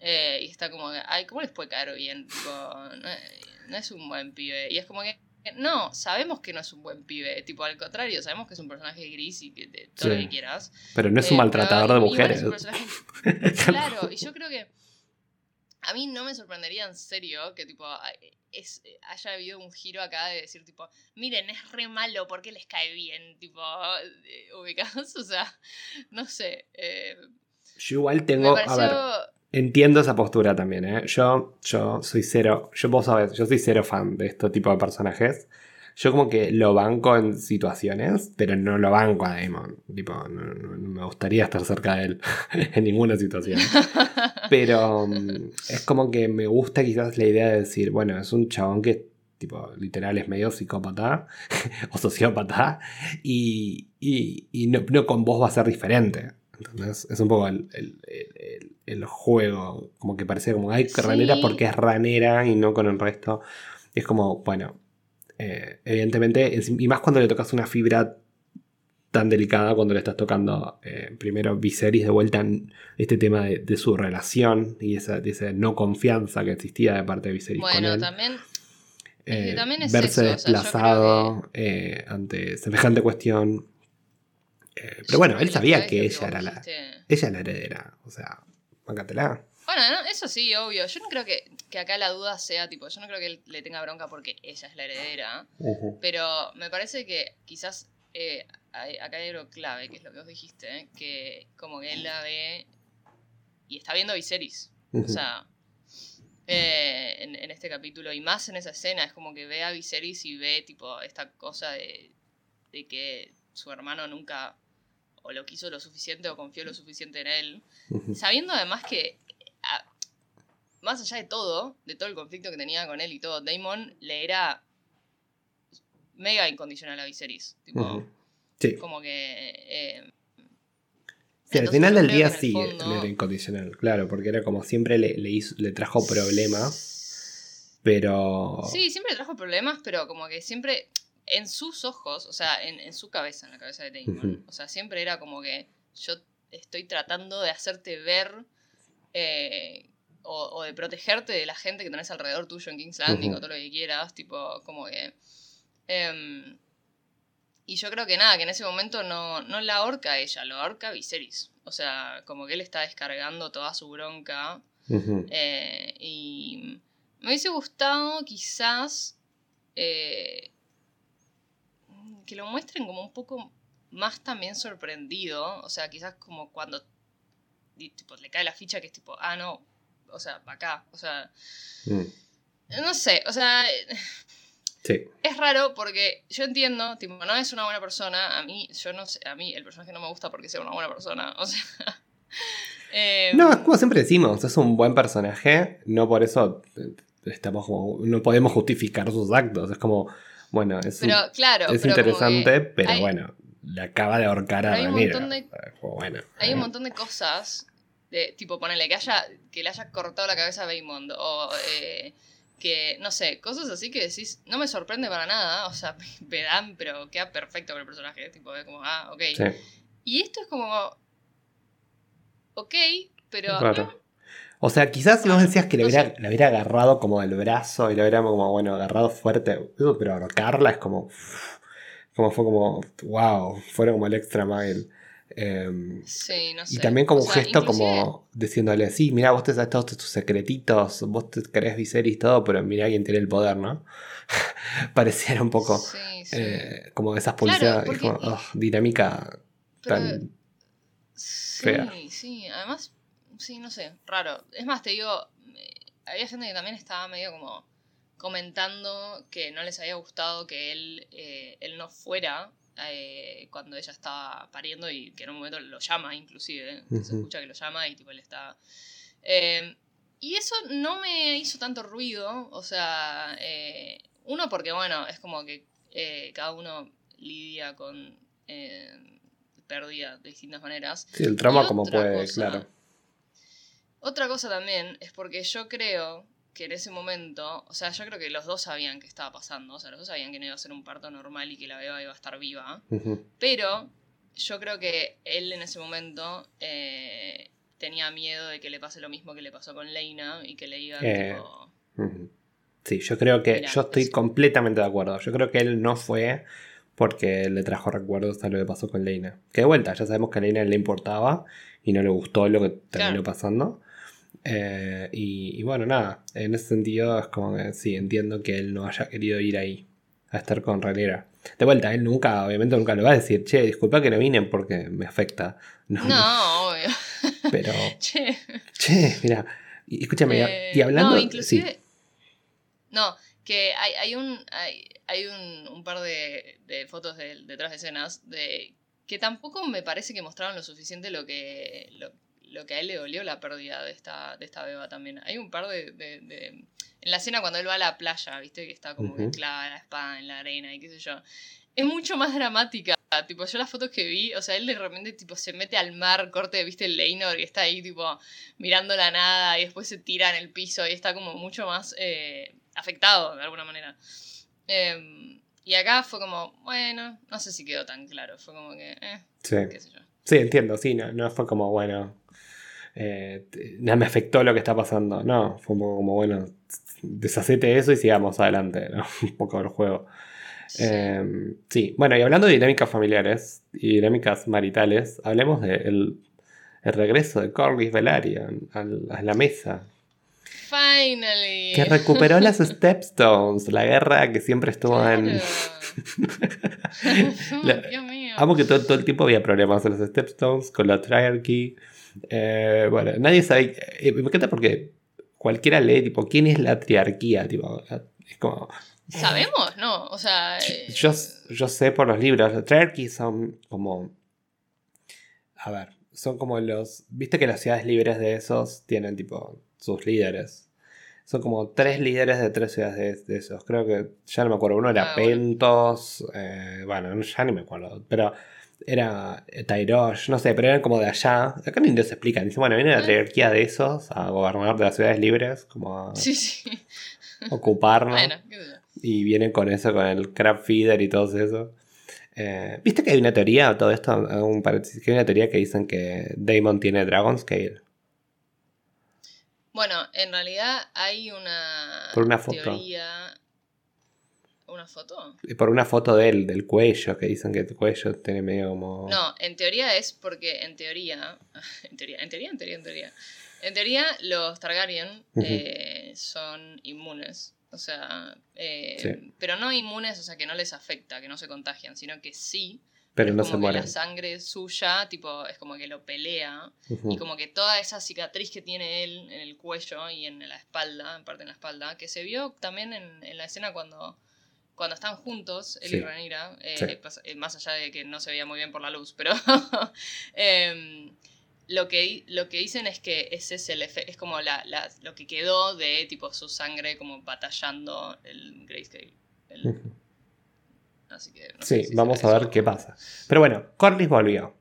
Eh, y está como ay, ¿cómo les puede caer bien? no, es un buen pibe. Y es como que, no, sabemos que no es un buen pibe. Tipo, al contrario, sabemos que es un personaje gris y que todo lo que quieras. Pero no es un eh, maltratador de mujeres. *laughs* claro, y yo creo que a mí no me sorprendería en serio que tipo es, haya habido un giro acá de decir tipo, miren, es re malo, ¿por qué les cae bien? Tipo, eh, ubicados, *laughs* o sea, no sé. Eh, yo igual tengo, a ver, entiendo esa postura también, ¿eh? Yo, yo soy cero, yo vos sabés, yo soy cero fan de este tipo de personajes. Yo como que lo banco en situaciones, pero no lo banco a Damon. Tipo, no, me gustaría estar cerca de él *laughs* en ninguna situación. *laughs* Pero mm, es como que me gusta quizás la idea de decir, bueno, es un chabón que tipo, literal es medio psicópata *laughs* o sociópata y, y, no, con vos va a ser diferente. Es un poco el, juego, como que parece como, hay ranera porque es ranera y no con el resto. es como, bueno, eh, evidentemente, y más cuando le tocas una fibra tan delicada, cuando le estás tocando eh, primero Viserys de vuelta en este tema de, su relación y esa, de esa no confianza que existía de parte de Viserys. Bueno, también. Eh, verse desplazado ante semejante cuestión. Pero bueno, él sabía que, ella era la, ella la heredera. O sea, bancatela. Bueno, eso sí, obvio. Yo no creo que, acá la duda sea tipo, yo no creo que él le tenga bronca porque ella es la heredera. Pero me parece que quizás eh, acá hay algo clave, que es lo que vos dijiste, que como que él la ve y está viendo a Viserys. O sea, eh, en, este capítulo y más en esa escena, es como que ve a Viserys y ve tipo esta cosa de, de que su hermano nunca o lo quiso lo suficiente o confió lo suficiente en él, sabiendo además que más allá de todo, de todo el conflicto que tenía con él y todo, Damon le era mega incondicional a Viserys. Tipo, sí. Como que... Eh, sí, al final del día sí era incondicional, claro, porque era como siempre le, le, trajo problemas, pero... Sí, siempre le trajo problemas, pero como que siempre en sus ojos, o sea, en, su cabeza, en la cabeza de Damon, o sea, siempre era como que yo estoy tratando de hacerte ver eh, o, de protegerte de la gente que tenés alrededor tuyo en King's Landing o todo lo que quieras, tipo, como que... Em, y yo creo que nada, que en ese momento no, no la ahorca ella, lo ahorca Viserys. O sea, como que él está descargando toda su bronca. Eh, y me hubiese gustado quizás eh, que lo muestren como un poco más también sorprendido. O sea, quizás como cuando tipo, le cae la ficha que es tipo, ah, no, o sea, para acá, o sea... Mm. No sé, o sea... Sí. Es raro porque yo entiendo, tipo, no es una buena persona, a mí, yo no sé, a mí el personaje no me gusta porque sea una buena persona, o sea... *laughs* Em, no, es como siempre decimos, es un buen personaje, no por eso eh, estamos como, no podemos justificar sus actos, es como, bueno, es, claro, es interesante, pero bueno, le acaba de ahorcar a montón de, bueno, hay un eh. montón de cosas de, tipo, ponele, que, haya, que le haya cortado la cabeza a Baymond. O eh, que, no sé, cosas así que decís, no me sorprende para nada. O sea, *laughs* me dan, pero queda perfecto con el personaje. Tipo, como, ah, ok. Y esto es como. Ok, pero. O sea, quizás no decías que le hubiera, le hubiera agarrado como del brazo y le hubiera como, bueno, agarrado fuerte. Pero ahorcarla es como. Como fue como. Wow, fuera como el extra mile. Em, sí, no sé. Y también como un gesto como diciéndole, sí, mira, vos te sabes todos tus secretitos, vos te crees Viserys y todo, pero mira quién tiene el poder, ¿no? *laughs* Pareciera un poco eh, como esas publicidades, como, oh, dinámica tan fea. Sí, sí, además, sí, no sé, raro. Es más, te digo, había gente que también estaba medio como comentando que no les había gustado que él, eh, él no fuera eh, cuando ella estaba pariendo y que en un momento lo llama inclusive, se escucha que lo llama y tipo él está... Eh, y eso no me hizo tanto ruido, o sea, eh, uno porque bueno, es como que cada uno lidia con pérdida de distintas maneras. Sí, el trauma como puede, cosa- claro. Otra cosa también es porque yo creo que en ese momento, o sea, yo creo que los dos sabían que estaba pasando, o sea, los dos sabían que no iba a ser un parto normal y que la beba iba a estar viva, pero yo creo que él en ese momento eh, tenía miedo de que le pase lo mismo que le pasó con Leina y que le digan Eh, tipo. Sí, yo creo que yo estoy es- completamente de acuerdo. Yo creo que él no fue porque le trajo recuerdos a lo que pasó con Leina. Que de vuelta, ya sabemos que a Leina le importaba y no le gustó lo que terminó Claro. pasando. Eh, y, y bueno, nada, en ese sentido es como que sí, entiendo que él no haya querido ir ahí a estar con Renera. De vuelta, él nunca, obviamente nunca lo va a decir, che, disculpa que no vine porque me afecta. No, no, obvio, Pero, *laughs* che. che, mira, y, escúchame, y- Eh, y hablando... No, sí. inclusive. No, que hay, hay un. Hay, hay un, un par de, de fotos de, detrás de escenas de. que tampoco me parece que mostraron lo suficiente lo que. lo, lo que a él le dolió la pérdida de esta, de esta beba también. Hay un par de, de- de- En la escena cuando él va a la playa, viste, que está como que Ujú. clava la espada en la arena y qué sé yo. Es mucho más dramática. Tipo, yo las fotos que vi, o sea, él de repente tipo se mete al mar, corte, viste, el Leinor y está ahí tipo mirando la nada y después se tira en el piso y está como mucho más eh, afectado de alguna manera. Em, y acá fue como, bueno, no sé si quedó tan claro, fue como que, eh, Sí. qué sé yo. Sí, entiendo, sí, no, no fue como, bueno, eh, no me afectó lo que está pasando, no, fue un poco como, bueno, deshacete de eso y sigamos adelante, ¿no? *laughs* un poco del juego. Sí. Eh, sí, bueno, y hablando de dinámicas familiares y dinámicas maritales, hablemos del el regreso de Corlys Velaryon a la mesa, Finally. que recuperó las *laughs* Stepstones, la guerra que siempre estuvo en... *laughs* La- Dios mío. Amo que todo, todo el tiempo había problemas con los Stepstones, con la Triarchy. Eh, bueno, nadie sabe. eh, me encanta porque cualquiera lee, tipo, ¿quién es la triarquía? Tipo, es como. ¿Sabemos? No, o sea... eh, Yo, yo sé por los libros, la Triarchy son como. A ver, son como los. Viste que las ciudades libres de esos tienen, tipo, sus líderes. Son como tres líderes de tres ciudades de, de esos. Creo que ya no me acuerdo. Uno era Ah, bueno. Pentos. eh, bueno, ya ni me acuerdo. Pero era eh, Tyrosh, no sé, pero eran como de allá. Acá ni se explican. Dice, bueno, viene la Ah. triarquía de esos a gobernar de las ciudades libres, como a Sí, sí. *laughs* ocuparnos. Bueno, qué sé yo. Y vienen con eso, con el crab feeder y todo eso. Eh, ¿Viste que hay una teoría, todo esto, un paréntesis, que hay una teoría que dicen que Damon tiene Dragon Scale? Bueno, en realidad hay una Por una foto. teoría... ¿Una foto? Por una foto de él, del cuello, que dicen que el cuello tiene medio como... No, en teoría es porque en teoría, *laughs* en teoría, en teoría, en teoría, en teoría, en teoría los Targaryen eh, son inmunes, o sea, eh, Sí. pero no inmunes, o sea, que no les afecta, que no se contagian, sino que sí, pero es no como se que mueren. la sangre suya, tipo, es como que lo pelea y como que toda esa cicatriz que tiene él en el cuello y en la espalda, en parte en la espalda, que se vio también en, en la escena cuando, cuando están juntos, él Sí. y Rhaenyra, eh, Sí. eh, más allá de que no se veía muy bien por la luz, pero *laughs* em, lo, que, lo que dicen es que ese es el efecto, es como la, la- lo que quedó de tipo su sangre como batallando el grayscale. El- así que no sé Sí, si vamos a ver qué pasa. Pero bueno, Corlys volvió.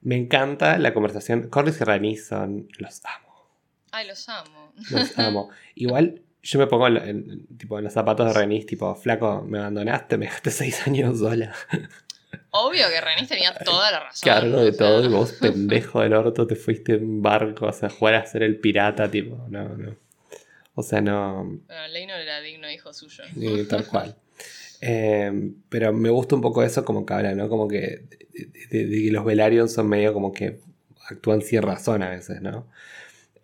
Me encanta la conversación. Corlys y Rhaenys son... Los amo. Ay, los amo. Los *laughs* amo. Igual yo me pongo en, en- tipo, en los zapatos de Rhaenys, tipo, flaco, me abandonaste, me dejaste seis años sola. Obvio que Renis tenía *laughs* toda la razón. Cargo de o sea, todo y vos, *laughs* pendejo del orto, te fuiste en barco, o sea, jugar a ser el pirata, tipo, no, no. O sea, no, Bueno, Leinor era digno hijo suyo. tal cual. Eh, pero me gusta un poco eso como que habla, ¿no? Como que de, de- los Velaryon son medio como que actúan sin razón a veces, ¿no?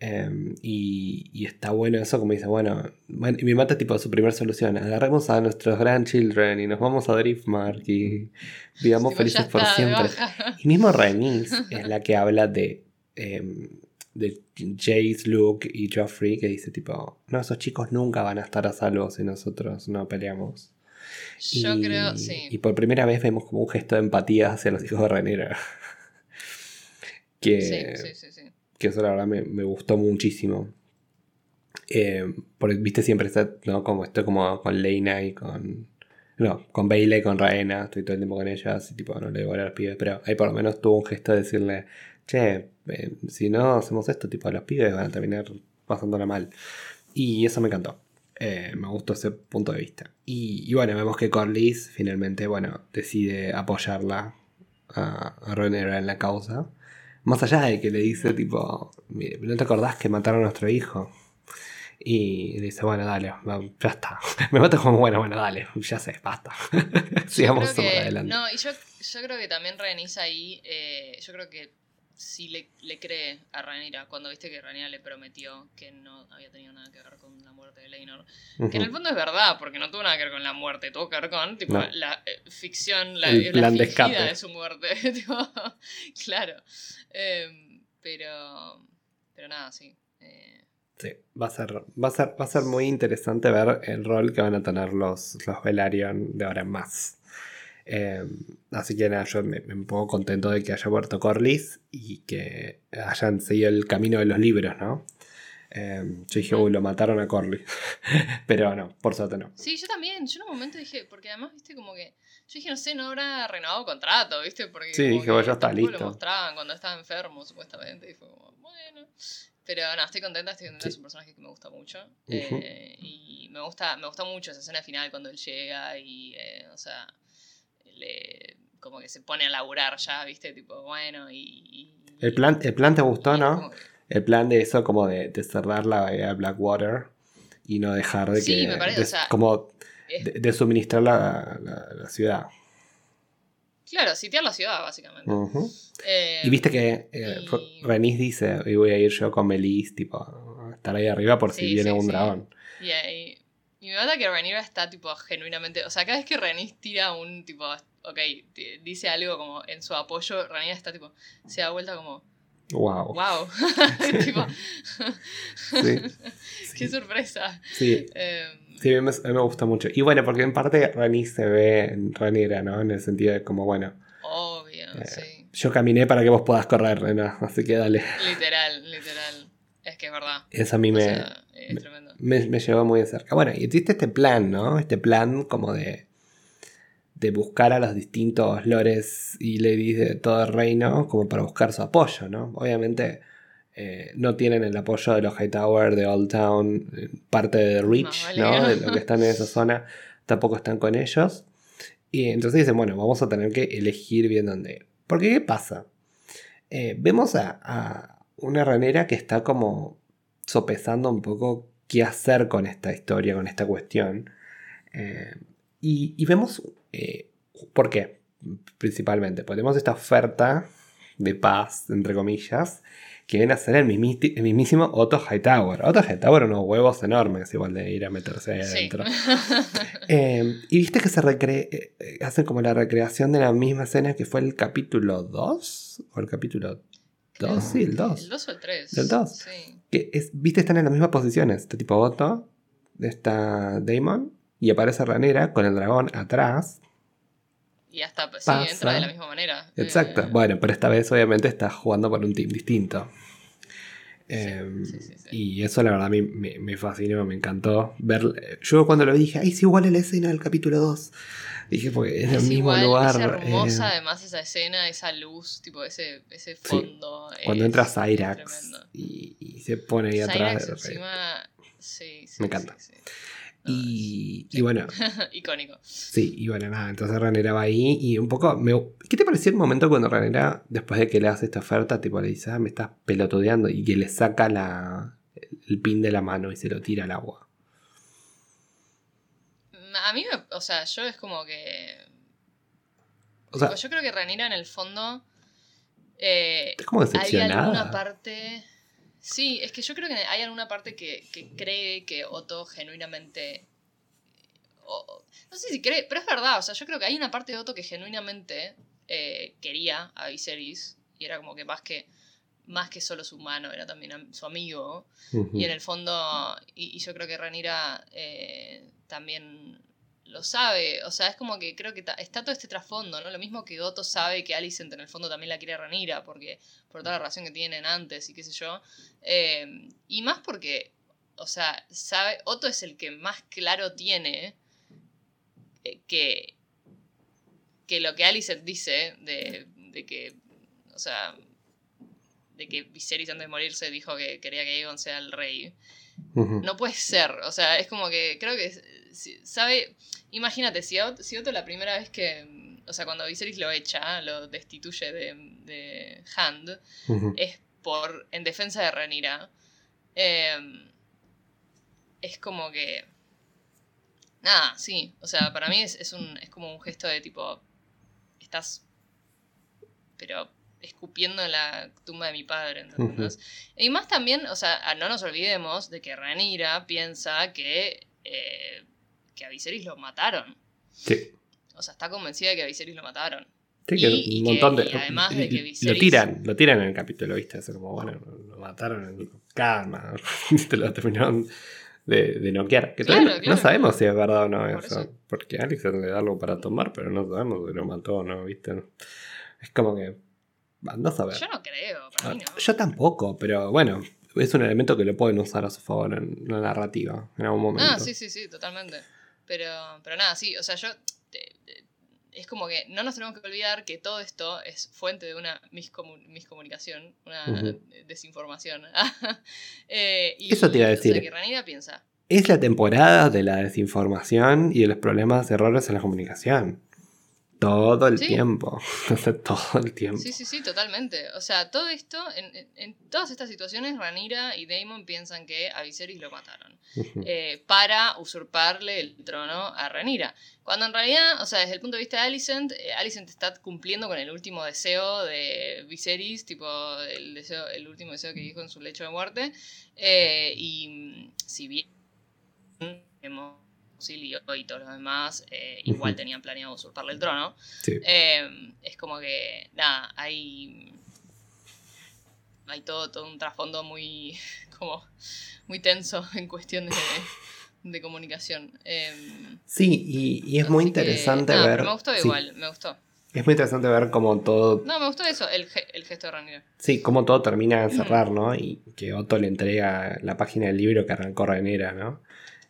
Eh, y, y está bueno eso, como dice, bueno, y me mata tipo su primera solución, agarremos a nuestros grandchildren y nos vamos a Driftmark y vivamos Tipo, felices por está, siempre. Y mismo Rhaenys es la que habla de, em, de Jace, Luke y Joffrey, que dice tipo, no, esos chicos nunca van a estar a salvo si nosotros no peleamos. Yo y, creo, sí. Y por primera vez vemos como un gesto de empatía hacia los hijos de Rhaenyra. *laughs* que, Sí, sí, sí, sí. Que eso la verdad me, me gustó muchísimo. Eh, porque viste siempre está, ¿no? Como esto como con Lena y con No, con Bailey, con Raena, estoy todo el tiempo con ellas y tipo no le digo a los pibes, pero ahí por lo menos tuvo un gesto de decirle, che, eh, si no hacemos esto, tipo los pibes van a terminar pasándola mal. Y eso me encantó. Eh, me gustó ese punto de vista. Y, bueno, vemos que Corlys finalmente, bueno, decide apoyarla a, a en la causa. Más allá de que le dice tipo, ¿no te acordás que mataron a nuestro hijo? Y dice, bueno, dale, ya está. *laughs* Me mata como, bueno, bueno, dale, ya sé, basta. *laughs* Sigamos adelante. No, y yo, yo, creo que también Reniza ahí, eh, yo creo que sí le, le cree a Rhaenyra cuando viste que Rhaenyra le prometió que no había tenido nada que ver con la muerte de Leinor. Que en el fondo es verdad, porque no tuvo nada que ver con la muerte, tuvo que ver con tipo, la eh, ficción, la, el de, su muerte. *laughs* claro. Em, pero, pero nada, sí. Eh. Sí, va a, ser, va, a ser, va a ser muy interesante ver el rol que van a tener los, los Velaryon de ahora en más. Eh, así que nada, yo me, me, pongo contento de que haya vuelto Corlys y que hayan seguido el camino de los libros, ¿no? Eh, yo dije, uy, lo mataron a Corlys. *laughs* Pero no, por suerte no. Sí, yo también. Yo en un momento dije, porque además, viste, como que. Yo dije, no sé, no habrá renovado contrato, viste, porque. Sí, dije, bueno, ya está listo. Lo mostraban cuando estaba enfermo, supuestamente. Y fue como, bueno. Pero no, estoy contenta, estoy contenta, es un personaje que me gusta mucho. Eh, y me gusta, me gusta mucho esa escena final cuando él llega y, o sea como que se pone a laburar ya, ¿viste? Tipo, bueno, y... el, plan, el plan te gustó, ¿no? El plan de eso como de, cerrar la bahía de Blackwater y no dejar de sí, me parece, o sea, como de, suministrar la, la, ciudad. Claro, sitiar la ciudad, básicamente. Eh, y viste que eh, Renis dice, y voy a ir yo con Melis, tipo, estar ahí arriba por si viene un dragón. Y, y me mata que Rhaenyra está, tipo, genuinamente... O sea, cada vez que Rhaenys tira un, tipo, ok, dice algo como en su apoyo, Rhaenyra está, tipo, se da vuelta como... Wow. Wow. *laughs* *laughs* tipo, sí, *laughs* Qué sorpresa. Sí. Em, sí, a mí, me, gusta mucho. Y bueno, porque en parte Rhaenys se ve en Rhaenyra, ¿no? En el sentido de como, bueno... Obvio, eh, sí. Yo caminé para que vos puedas correr, Rena, así que dale. Literal, literal. Es que es verdad. Eso a mí me, es me, me, llevó muy de cerca. Bueno, y existe este plan, ¿no? Este plan como de, de buscar a los distintos lores y ladies de todo el reino como para buscar su apoyo, ¿no? Obviamente eh, no tienen el apoyo de los Hightower, de Old Town, eh, parte de Reach, no, De lo que están en esa zona, tampoco están con ellos. Y entonces dicen, bueno, vamos a tener que elegir bien dónde ir. Porque, ¿qué pasa? Eh, vemos a, a, una ranera que está como sopesando un poco qué hacer con esta historia, con esta cuestión. Eh, y, vemos eh, por qué, principalmente. Ponemos esta oferta de paz, entre comillas, que viene a ser el, mismísimo Otto Hightower. Otto Hightower, unos huevos enormes, igual de ir a meterse ahí adentro. *laughs* Eh, y viste que se recre hacen como la recreación de la misma escena que fue el capítulo 2 o el capítulo 2, sí, el 2. El 2 o el 3. El 2. Sí que es, viste, están en las mismas posiciones. Este tipo Otto, está Damon, y aparece Ranera con el dragón atrás. Y hasta sí, entra de la misma manera. Exacto. Eh, bueno, pero esta vez obviamente está jugando por un team distinto. Em, y eso la verdad a mí me, fascinó, me encantó ver. Yo cuando lo vi dije, ay, es igual a la escena del capítulo 2. Dije, porque es, el mismo lugar. Es hermosa eh, además esa escena, esa luz, tipo ese, ese fondo. Cuando entra Cyrax y, y, se pone ahí atrás. Encima, sí, me encanta. Y, y, bueno. *laughs* Icónico. Sí, y bueno, nada, entonces Ranera va ahí y un poco. Me, ¿Qué te pareció el momento cuando Ranera, después de que le hace esta oferta, tipo le dice, ah, me estás pelotudeando y que le saca la, el pin de la mano y se lo tira al agua? A mí, me, o sea, yo es como que. O sea, yo creo que Ranera en el fondo. Eh, es como decepcionada. Hay alguna parte. Sí, es que yo creo que hay alguna parte que, cree que Otto genuinamente... no sé si cree, pero es verdad, o sea, yo creo que hay una parte de Otto que genuinamente eh, quería a Viserys y era como que más que más que solo su humano, era también su amigo. Y en el fondo, y, yo creo que Ranira eh, también lo sabe. O sea, es como que creo que está todo este trasfondo, ¿no? Lo mismo que Otto sabe que Alicent en el fondo también la quiere Ranira, porque por toda la relación que tienen antes y qué sé yo. Eh, y más porque, o sea, sabe, Otto es el que más claro tiene eh, que, que lo que Alicent dice de, de que, o sea, de que Viserys antes de morirse dijo que quería que Aegon sea el rey. No puede ser, o sea, es como que creo que, si- ¿sabe? Imagínate, si Otto, si la primera vez que, o sea, cuando Viserys lo echa, lo destituye de, de Hand, es por, en defensa de Renira. eh, es como que... Nada, sí, o sea, para mí es, es, un, es como un gesto de tipo, estás, pero escupiendo en la tumba de mi padre, ¿entendés? Y más también, o sea, no nos olvidemos de que Renira piensa que, eh, que a Viserys lo mataron. Sí. O sea, está convencida de que a Viserys lo mataron. Sí, que Y- un montón que- de. y además de que Lo tiran, lo tiran en el capítulo, ¿viste? Eso como, bueno, lo mataron en karma. *laughs* Te lo terminaron de, de noquear. Que todavía Claro, no- claro. no sabemos si es verdad o no Por eso. eso. Porque Alex le da algo para tomar, pero no sabemos si lo mató o no, ¿viste? Es como que. A saber. Yo no creo, para mí no. Yo tampoco, pero bueno, es un elemento que lo pueden usar a su favor en la narrativa en algún momento. Ah, sí, sí, sí, totalmente. Pero, pero nada, sí, o sea, yo. te- te- es como que no nos tenemos que olvidar que todo esto es fuente de una miscomu- miscomunicación, una desinformación. *laughs* Eh, y, Eso te iba a O decir. sea, que Ranira piensa. Es la temporada de la desinformación y de los problemas, errores en la comunicación. Todo el Sí. tiempo. *laughs* Todo el tiempo. Sí, sí, sí, totalmente. O sea, todo esto, en, todas estas situaciones, Ranira y Daemon piensan que a Viserys lo mataron. Eh, para usurparle el trono a Renira. Cuando en realidad, o sea, desde el punto de vista de Alicent, eh, Alicent está cumpliendo con el último deseo de Viserys, tipo el, deseo, el último deseo que dijo en su lecho de muerte. eh, y si bien hemos Y todos los demás eh, igual tenían planeado usurparle el trono, Sí. eh, es como que, nada, hay, hay todo, todo un trasfondo muy, *laughs* como, muy tenso *laughs* en cuestión de, de comunicación. Eh, Sí, y, y es muy que, interesante nada, ver. Me gustó sí, igual, me gustó. es muy interesante ver cómo todo. No, me gustó eso, el, ge- el gesto de Rhaenyra. Sí, cómo todo termina de cerrar, ¿no? Y que Otto le entrega la página del libro que arrancó Renera, ¿no?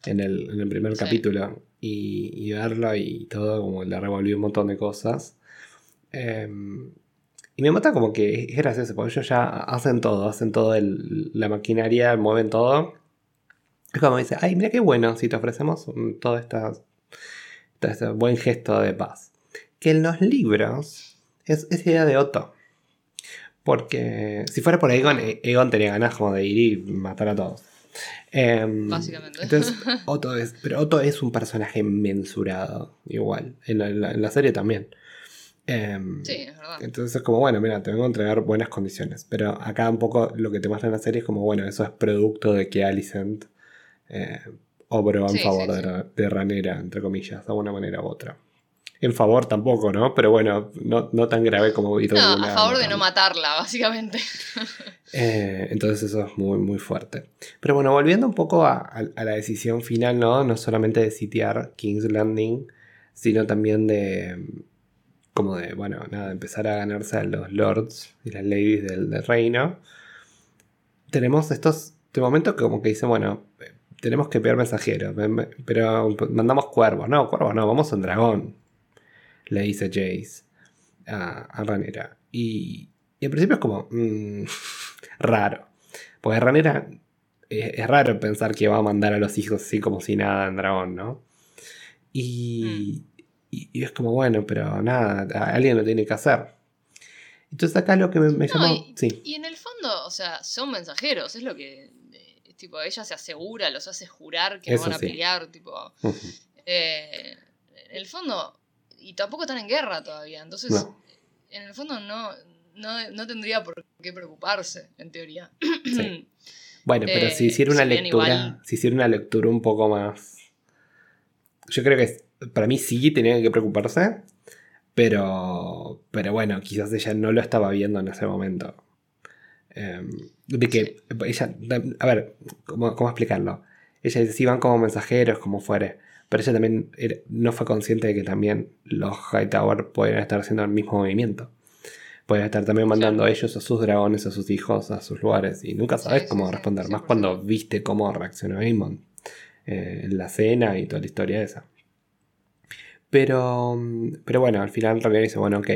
En el, en el primer Sí. capítulo. Y, y verlo y todo, como le revolvió un montón de cosas. Em, y me mata como que es gracioso, porque ellos ya hacen todo, hacen todo el- la maquinaria, mueven todo. Es como dice, ay, mira qué bueno si te ofrecemos mm, todo esta, todo este buen gesto de paz. Que en los libros es, es idea de Otto. Porque si fuera por Egon, Egon tenía ganas como de ir y matar a todos. Em, Básicamente. Entonces, *laughs* Otto es, pero Otto es un personaje mensurado, igual. En la, en serie también. Em, Sí, es verdad. entonces es como, bueno, mira, te vengo a entregar buenas condiciones. Pero acá un poco lo que te muestra en la serie es como, bueno, eso es producto de que Alicent eh, obró en Sí, favor sí, de, sí. De Ranera, entre comillas, de una manera u otra. En favor tampoco, ¿no? Pero bueno, no, no tan grave como ir No, a favor de no matarla, básicamente. Eh, entonces eso es muy, muy fuerte. Pero bueno, volviendo un poco a, a- a la decisión final, ¿no? No solamente de sitiar King's Landing, sino también de, como de, bueno, nada, empezar a ganarse a los lords y las ladies del, del reino. Tenemos estos, de momento que como que dice, bueno, eh, tenemos que enviar mensajeros, me- me- pero mandamos cuervos. No, cuervos no, vamos a un dragón, le dice Jace a, a Ranera. Y, y al principio es como, mm, *laughs* raro. Porque Ranera es raro pensar que va a mandar a los hijos así como si nada en dragón, ¿no? Y, y, y es como, bueno, pero nada, alguien lo tiene que hacer. Entonces acá lo que me, me No, llamó... y, Sí, y en el fondo, o sea, son mensajeros, es lo que. eh, tipo, ella se asegura, los hace jurar que Eso no van a sí. pelear, tipo. Eh, en el fondo. Y tampoco están en guerra todavía, entonces. No. En el fondo no, no, no tendría por qué preocuparse, en teoría. Sí. *clears throat* Bueno, pero Eh, si hiciera una si lectura, igual- si hiciera una lectura un poco más... Yo creo que para mí sí tenía que preocuparse, pero, pero bueno, quizás ella no lo estaba viendo en ese momento. Em, de que ella, a ver, ¿cómo, cómo explicarlo? Ella dice, sí, van como mensajeros, como fuere, pero ella también era- no fue consciente de que también los Hightower pueden estar haciendo el mismo movimiento. Pueden estar también mandando a ellos a sus dragones, a sus hijos, a sus lugares. Y nunca sabes sí, cómo sí, responder. Más 100%. cuando viste cómo reaccionó Aemon eh, en la cena y toda la historia esa. Pero, pero bueno, al final René dice, bueno, ok.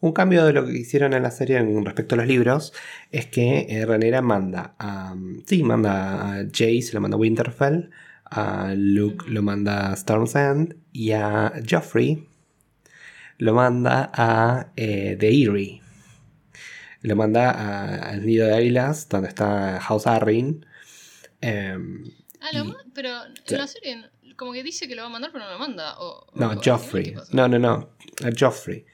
Un cambio de lo que hicieron en la serie en respecto a los libros es que eh, Renera manda a... Sí, manda a Jace, lo manda a Winterfell, a Luke lo manda a Storm's End y a Joffrey lo manda a eh, The Eyrie. Lo manda al nido de águilas, donde está House Arryn. Em, ah, lo pero en la serie como que dice que lo va a mandar, pero no lo manda. no, Joffrey. No, no, no. A Joffrey.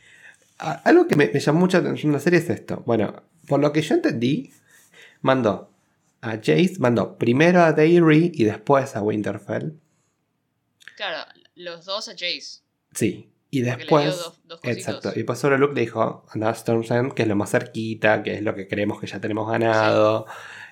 algo que me, llamó mucho atención en la serie es esto. Bueno, por lo que yo entendí, mandó a Jace, mandó primero a Dairy y después a Winterfell. Claro, los dos a Jace. Sí, y después. exacto. Y pues solo Luke le dijo: Anda a Storm's End, que es lo más cerquita, que es lo que creemos que ya tenemos ganado.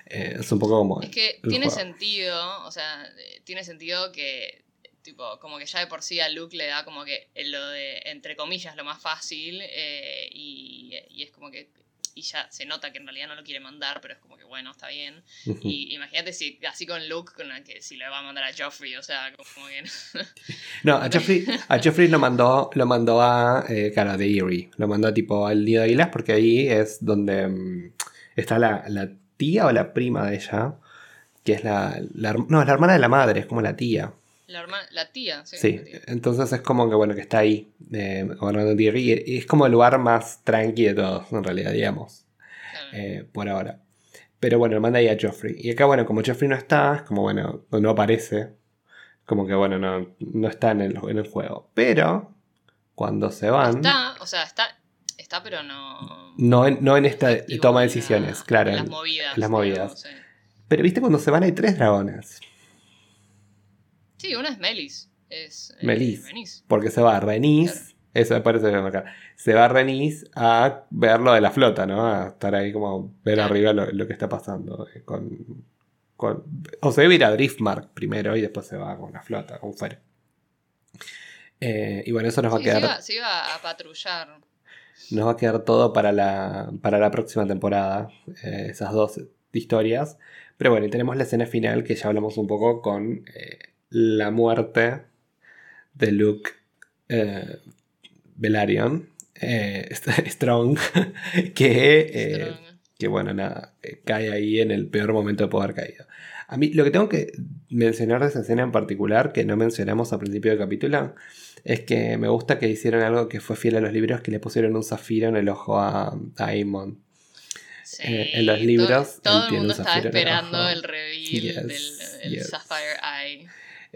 Eh, es un poco como. Es que tiene sentido, o sea, eh, tiene sentido que. Tipo, como que ya de por sí a Luke le da como que lo de, entre comillas, lo más fácil. Eh, y, y es como que y ya se nota que en realidad no lo quiere mandar, pero es como que bueno, está bien. Y imagínate si así con Luke, con que si le va a mandar a Joffrey, o sea, como que... no, a Joffrey, a Joffrey lo mandó, lo mandó a, eh, cara, de Erie, lo mandó tipo al Nido de Águilas porque ahí es donde mm, está la, la, tía o la prima de ella, que es la, la, no, es la hermana de la madre, es como la tía. La, la tía, sí. Sí, entonces es como que bueno, que está ahí, eh, gobernando Y es como el lugar más tranqui de todos, en realidad, digamos. Eh, por ahora. Pero bueno, manda ahí a Joffrey. Y acá, bueno, como Joffrey no está, es como bueno, no aparece. Como que bueno, no, no está en el, en el juego. Pero, cuando se van. Está, o sea, está, está pero no. No en, no en esta toma de decisiones, claro. En las movidas. En las movidas. Pero viste, cuando se van hay tres dragones. Sí, una es Melis. Es, eh, Melis. Porque se va a Renis. Eso me parece acá. Se va a Renis a ver lo de la flota, ¿no? A estar ahí como ver arriba lo, que está pasando. Eh, con, o se debe ir a Driftmark primero y después se va con la flota, con Fer. Eh, y bueno, eso nos va a quedar. Se iba, a patrullar. Nos va a quedar todo para la, para la próxima temporada. esas dos historias. Pero bueno, y tenemos la escena final que ya hablamos un poco con la muerte de Luke eh, Velaryon, eh, *laughs* Strong, que, eh, que bueno, nada, cae ahí en el peor momento de poder caído. A mí lo que tengo que mencionar de esa escena en particular, que no mencionamos al principio del capítulo, es que me gusta que hicieron algo que fue fiel a los libros, que le pusieron un zafiro en el ojo a, Aemon. en los libros. Todo, el mundo estaba esperando el reveal del Sapphire Eye.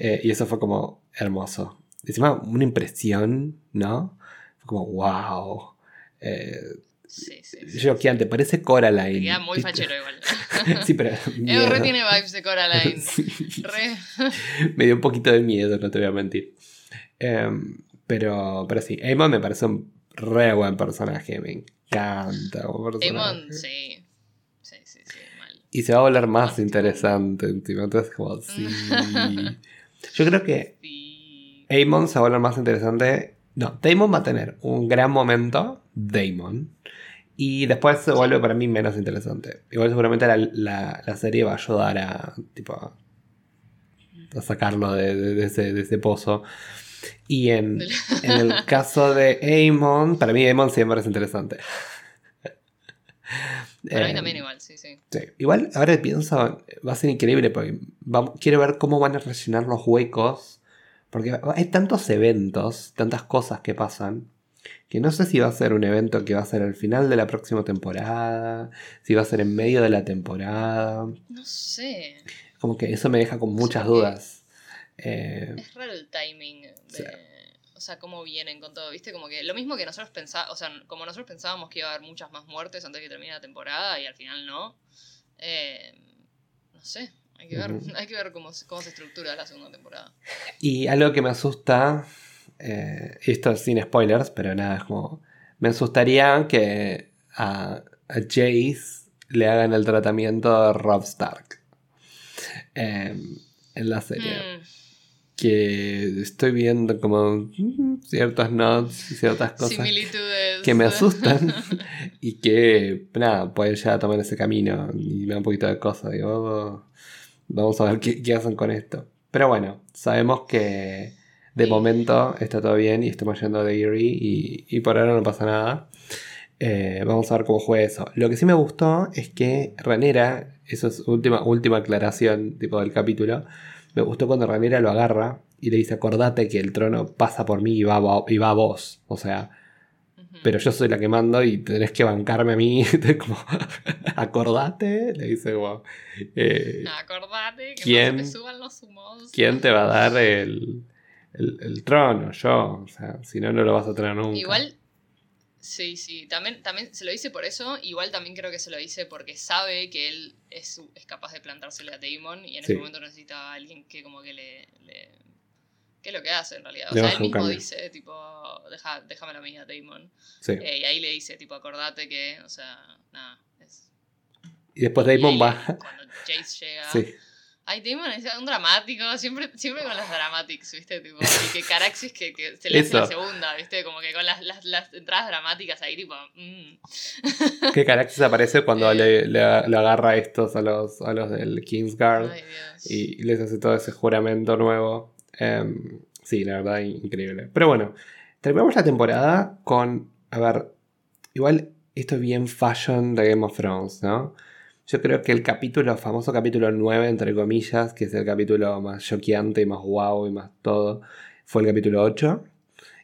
Eh, y eso fue como hermoso. Encima, una impresión, ¿no? Fue como, wow. Eh, sí, sí, antes parece Coraline. Te queda muy fachero igual. *laughs* sí, pero. *laughs* El re tiene vibes de Coraline. *laughs* me dio un poquito de miedo, no te voy a mentir. Em, pero, pero sí, Amon me parece un re buen personaje. Me encanta como personaje. sí. Sí, sí, sí. Mal. Y se va a volver más interesante encima. Entonces, como, sí. Yo creo que Amon se va a volver más interesante. No, Damon va a tener un gran momento. Damon. Y después se vuelve para mí menos interesante. Igual seguramente la, serie va a ayudar a, tipo, a sacarlo de, ese, pozo. Y en, en, el *laughs* caso de Amon, para mí Amon siempre es interesante. Para mí también igual, sí, sí, Igual, ahora pienso, va a ser increíble porque quiero ver cómo van a rellenar los huecos. Porque hay tantos eventos, tantas cosas que pasan, que no sé si va a ser un evento que va a ser al final de la próxima temporada, si va a ser en medio de la temporada. No sé. Como que eso me deja con muchas dudas. Eh, es raro el timing de o sea, cómo vienen con todo, ¿viste? Como que lo mismo que nosotros pensábamos, o sea, como nosotros pensábamos que iba a haber muchas más muertes antes de que termine la temporada y al final no. Eh, no sé, hay que ver, *laughs* hay que ver cómo, cómo, se estructura la segunda temporada. Y algo que me asusta, eh, esto sin spoilers, pero nada, es como, me asustaría que a, Jace le hagan el tratamiento de Rob Stark eh, en la serie. Mm que estoy viendo como ciertas notes, ciertas cosas que me asustan y que, nada, pueden ya tomar ese camino y me da un poquito de cosas. Digo, vamos a ver qué, hacen con esto. Pero bueno, sabemos que de momento está todo bien y estamos yendo de Erie y, y por ahora no pasa nada. Eh, vamos a ver cómo juega eso. Lo que sí me gustó es que Ranera, eso es última, última aclaración tipo del capítulo, me gustó cuando Ranera lo agarra y le dice, acordate que el trono pasa por mí y va, a- y va a vos. O sea, pero yo soy la que mando y tenés que bancarme a mí. *laughs* como, *laughs* acordate, le dice como, eh, Acordate que ¿Quién- no se te suban los humos. ¿quién te va a dar el, el- el trono? Yo. O sea, si no, no lo vas a tener nunca. Igual, sí, sí, también, también se lo dice por eso, igual también creo que se lo dice porque sabe que él es, es capaz de plantársele a Damon y en Sí. ese momento necesita a alguien que como que le... le- ¿Qué es lo que hace en realidad? O Le sea, él mismo cambio. dice, tipo, Deja, déjame la mía, Damon. Sí. Eh, y ahí le dice, tipo, acordate que, o sea, nada, es... Y después y Damon ahí, va. Cuando Jace llega... Sí. Ay, Damon es un dramático, siempre, siempre con las dramatics, ¿viste? Tipo, *laughs* y que Caraxis que, que se le hace la segunda, ¿viste? Como que con las, las, las entradas dramáticas ahí, tipo. mm. Que Caraxes aparece cuando Eh. *laughs* le, le- le agarra a estos a los, a los del Kingsguard Ay, y les hace todo ese juramento nuevo. Em, sí, la verdad, increíble. Pero bueno, terminamos la temporada con. A ver, igual esto es bien fashion de Game of Thrones, ¿no? Yo creo que el capítulo, famoso capítulo 9, entre comillas, que es el capítulo más choqueante y más wow y más todo, fue el capítulo 8.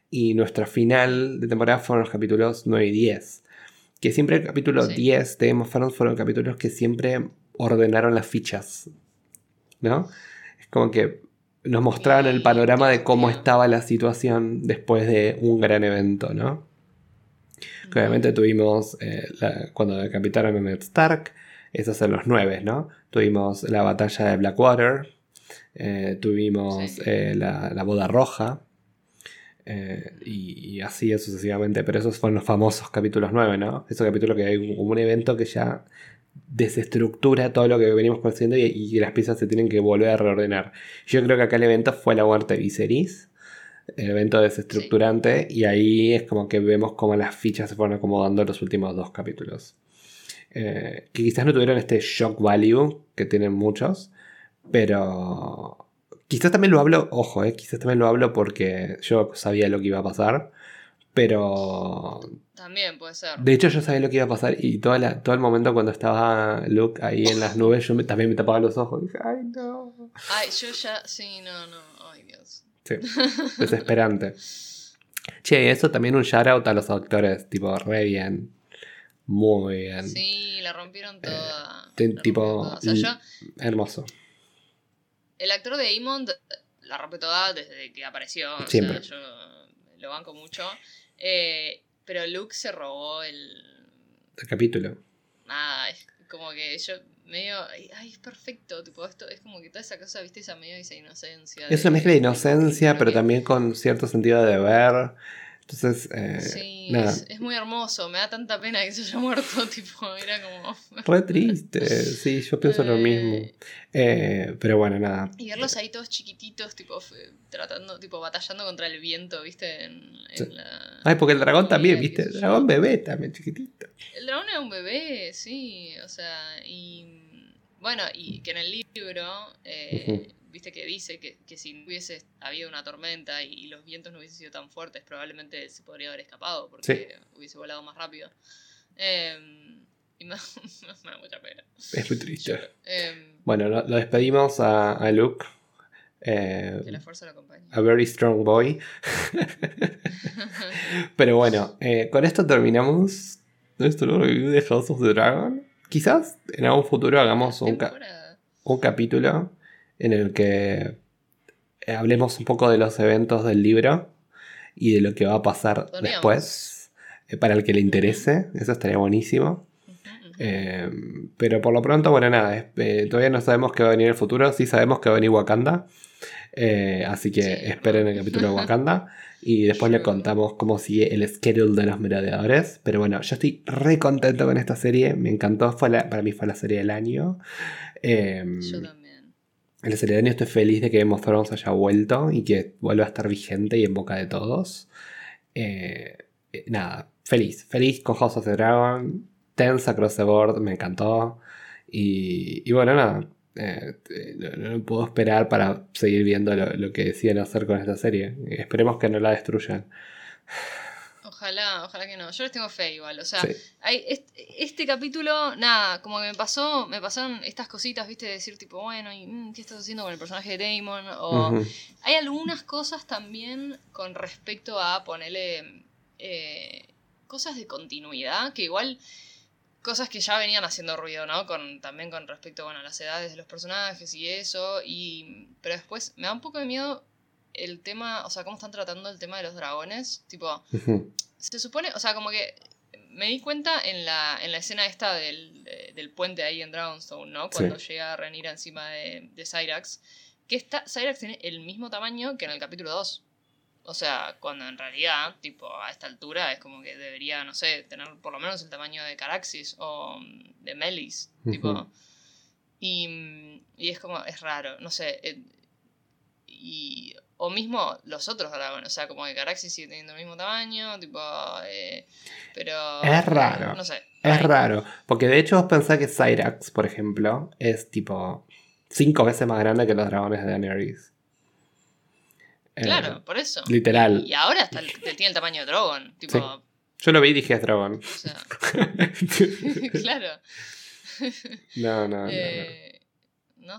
Y nuestro final de temporada fueron los capítulos 9 y 10. Que siempre el capítulo Sí. 10 de Game of Thrones fueron capítulos que siempre ordenaron las fichas. ¿No? Es como que nos mostraban el panorama de cómo estaba la situación después de un gran evento, ¿no? Que obviamente tuvimos eh, la- cuando decapitaron a Ned Stark, esos son los nueve, ¿no? Tuvimos la batalla de Blackwater, eh, tuvimos Sí. eh, la, la boda roja, eh, y, y así sucesivamente, pero esos fueron los famosos capítulos 9, ¿no? Esos capítulos que hay un, un evento que ya desestructura todo lo que venimos conociendo y, y las piezas se tienen que volver a reordenar. Yo creo que acá el evento fue la muerte de Viserys, el evento desestructurante, y ahí es como que vemos cómo las fichas se fueron acomodando en los últimos dos capítulos. Eh, que quizás no tuvieron este shock value que tienen muchos, pero quizás también lo hablo, ojo, eh, quizás también lo hablo porque yo sabía lo que iba a pasar, pero También puede ser. de hecho yo sabía lo que iba a pasar y toda la- todo el momento cuando estaba Luke ahí en las nubes, yo me- también me tapaba los ojos. Dije, ay no. Ay, yo ya. Sí, no, no. Ay, Dios. Sí, desesperante. *laughs* Che, eso también un shout out a los actores, tipo, re bien. Muy bien. Sí, la rompieron toda. te- la tipo, rompieron toda. O sea, l- yo. Hermoso. El actor de Aemond la rompe toda desde que apareció. o sea, Siempre. yo lo banco mucho. Eh, pero Luke se robó el. El capítulo. Nada, es como que yo medio. Ay, es perfecto. Tipo, esto es como que toda esa cosa, viste, esa medio esa inocencia. Es una mezcla de inocencia, pero también con cierto sentido de deber. Entonces, eh, Sí, nada. es, es muy hermoso. Me da tanta pena que se haya *laughs* muerto. Tipo, era como. *laughs* Re triste. Sí, yo pienso lo Eh, mismo. Eh, pero bueno, nada. Y verlos ahí todos chiquititos, tipo, tratando, tipo, batallando contra el viento, viste, en, en Sí. la... Ay, porque el dragón también, ¿viste? El dragón bebé también, chiquitito. El dragón era un bebé, sí, o sea, y... Bueno, y que en el libro, eh, viste que dice que, que si no hubiese habido una tormenta y, y los vientos no hubiesen sido tan fuertes, probablemente se podría haber escapado porque hubiese volado más rápido. Eh, y me, *laughs* me da mucha pena. Es muy triste. Eh, Bueno, lo, lo despedimos a, a Luke. Eh, que la fuerza lo acompañe. a very strong boy. *laughs* Pero bueno, eh, con esto terminamos nuestro review de House of the Dragon. Quizás en algún futuro hagamos un, ca- un capítulo en el que eh, hablemos un poco de los eventos del libro y de lo que va a pasar Podríamos. después. eh, para el que le interese, eso estaría buenísimo. Eh, pero por lo pronto, bueno, nada, eh, todavía no sabemos qué va a venir en el futuro, sí sabemos que va a venir Wakanda. Eh, así que Sí, esperen el capítulo de *laughs* Wakanda. Y después le contamos cómo sigue el schedule de los merodeadores. Pero bueno, yo estoy re contento con esta serie. Me encantó. Fue la- para mí fue la serie del año. Yo también. En la estoy feliz de que Game Thrones haya vuelto y que vuelva a estar vigente y en boca de todos. Eh, eh, nada, feliz. Feliz con House of the Dragon. Tense across the board, me encantó. Y, y bueno, nada. eh, no, no puedo esperar para seguir viendo lo, lo que decían hacer con esta serie. Esperemos que no la destruyan. Ojalá, ojalá que no. Yo les tengo fe igual. O sea, Sí. hay este, este capítulo, nada, como que me pasó, me pasaron estas cositas, viste, de decir tipo, bueno, y, mm, ¿qué estás haciendo con el personaje de Damon? O hay algunas cosas también con respecto a ponerle eh, cosas de continuidad, que igual cosas que ya venían haciendo ruido, ¿no? Con, también con respecto, bueno, a las edades de los personajes y eso. Y, pero después me da un poco de miedo el tema, o sea, cómo están tratando el tema de los dragones. Tipo, se supone, o sea, como que me di cuenta en la, en la escena esta del, de- del puente ahí en Dragonstone, ¿no? Cuando llega Renira encima de, de Cyrax, que está, Cyrax tiene el mismo tamaño que en el capítulo 2. O sea, cuando en realidad, tipo, a esta altura es como que debería, no sé, tener por lo menos el tamaño de Caraxis o mm, de Melis, tipo. Y, mm, y es como, es raro, no sé. eh, y, o mismo los otros dragones, o sea, como que Caraxis sigue teniendo el mismo tamaño, tipo. eh, pero. Es raro. No sé. Es raro. Porque de hecho vos pensás que Cyrax, por ejemplo, es tipo cinco veces más grande que los dragones de Daenerys. Eh, Claro, por eso. literal. Y ahora está el- tiene el tamaño de Drogon, tipo. Sí. Yo lo vi y dije es dragón. O sea, *laughs* claro. *laughs* no, no, no, no. Eh, no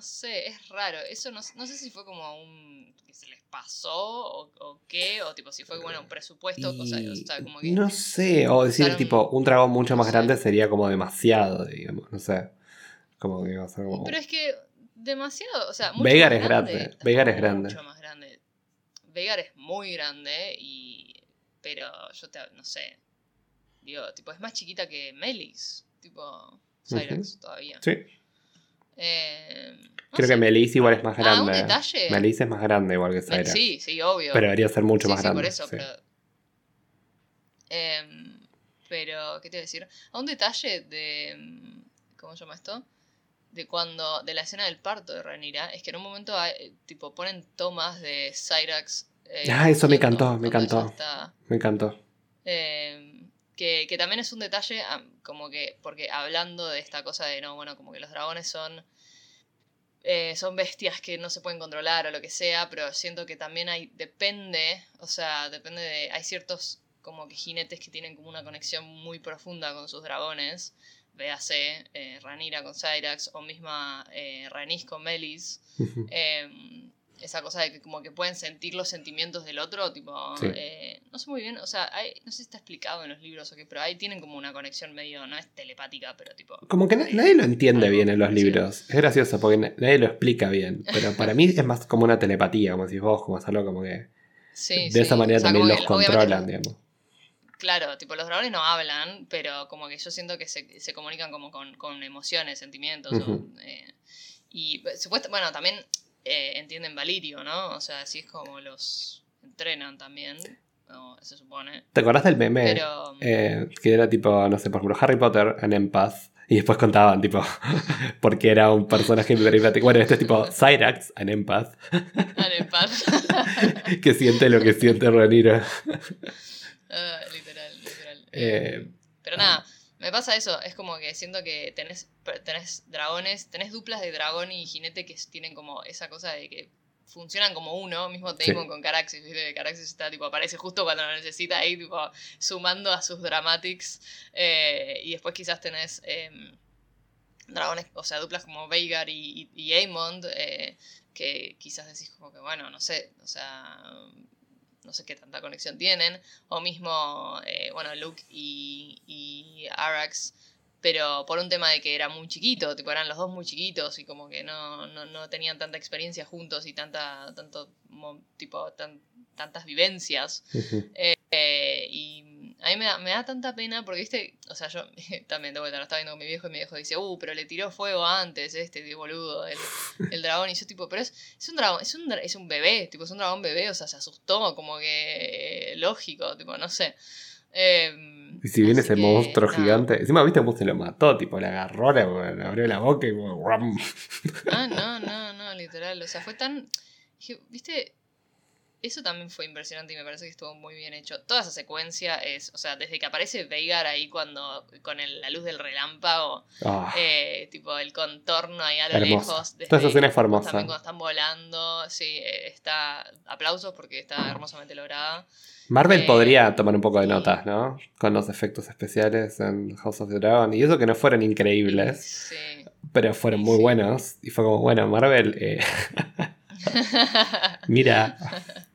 sé, es raro. Eso no, no sé si fue como un. que se les pasó o, o qué, o tipo si fue bueno un presupuesto, o sea, o sea, como que. No sé, o decir usaron- tipo un dragón mucho no más grande sería como demasiado, digamos, no sé. Como que iba a ser como... Pero es que demasiado, o sea, mucho Veigar más es grande, está Veigar es grande. Mucho más grande. Veigar es muy grande y pero yo te, no sé. Digo, tipo es más chiquita que Melis, tipo Cyrax todavía. Sí, Eh, no creo sé. que Melis igual es más Ah, un grande. detalle. Melis es más grande igual que Cyrax. Sí, sí, obvio. Pero debería ser mucho Sí, más sí, grande. por eso, sí. pero. Em, pero, ¿qué te iba a decir? A un detalle de. em, ¿Cómo se llama esto? De cuando. De la escena del parto de Renira, es que en un momento hay- tipo ponen tomas de Cyrax. eh, Ah, eso me encantó, me encantó. Me encantó. Em, que, que también es un detalle, como que, porque hablando de esta cosa de, no, bueno, como que los dragones son, eh, son bestias que no se pueden controlar o lo que sea, pero siento que también hay, depende, o sea, depende de, hay ciertos como que jinetes que tienen como una conexión muy profunda con sus dragones, véase eh, Ranira con Cyrax o misma eh, Rhaenys con Melis, eh, esa cosa de que como que pueden sentir los sentimientos del otro, tipo, Sí. eh, no sé muy bien, o sea, hay- no sé si está explicado en los libros o qué, pero ahí tienen como una conexión medio, no es telepática, pero tipo... Como que na- nadie lo entiende Algo bien en los libros. Es gracioso porque na- nadie lo explica bien. Pero para mí es más como una telepatía, como si vos, como hacerlo como que. Sí, de sí, esa manera o sea, también los que, controlan, digamos. Claro, tipo, los dragones no hablan, pero como que yo siento que se, se comunican como con, con emociones, sentimientos. o, eh, y supuesto, bueno, también eh, entienden Valirio, ¿no? O sea, así es como los entrenan también, se supone. ¿Te acordás del meme? Pero... Eh, que era tipo, no sé, por ejemplo, Harry Potter en Empath. Y después contaban, tipo, *laughs* porque era un personaje telepático. Bueno, este es tipo Cyrax en Empath, Arepas. *laughs* que siente lo que siente Renira. Ah, literal, literal. Eh, Pero nada, me pasa eso. Es como que siento que tenés, tenés dragones, tenés duplas de dragón y jinete que tienen como esa cosa de que funcionan como uno, mismo Damon Sí. con Caraxis, ¿viste? Caraxis está, tipo, aparece justo cuando lo necesita ahí, tipo, sumando a sus dramatics. eh, y después quizás tenés em, dragones, o sea, duplas como Veigar y, y, y Aemond, eh, que quizás decís como que, bueno, no sé, o sea, no sé qué tanta conexión tienen. O mismo, eh, bueno, Luke y, y Arax, pero por un tema de que era muy chiquito, tipo eran los dos muy chiquitos y como que no, no, no tenían tanta experiencia juntos y tanta, tanto, mo- tipo, tan- tantas vivencias. ujú. Eh, y a mí me da, me da tanta pena porque, viste, o sea, yo *laughs* también de vuelta lo estaba viendo con mi viejo y mi viejo dice, uh, pero le tiró fuego antes este, boludo, el, el dragón. Y yo, tipo, pero es, es un dragón, es un, es un bebé, tipo, es un dragón bebé, o sea, se asustó, como que eh, lógico, tipo, no sé. Eh, Y si viene ese que, monstruo nada. gigante, encima viste cómo se lo mató, tipo, le agarró, le, le abrió la boca y. Ah, no, no, no, literal. O sea, fue tan. dije, ¿Viste? Eso también fue impresionante y me parece que estuvo muy bien hecho. Toda esa secuencia es, o sea, desde que aparece Veigar ahí cuando con el- la luz del relámpago, Ah, eh, tipo el contorno ahí a lo Hermosa. lejos. desde Toda esa escena es también hermosa. cuando están volando, sí, eh, está aplausos porque está hermosamente lograda. Marvel eh, podría tomar un poco de notas, ¿no? Con los efectos especiales en House of the Dragon. Y eso que no fueron increíbles, Sí. pero fueron muy sí. buenos. Y fue como, bueno, Marvel, eh, *laughs* *laughs* mira. *laughs*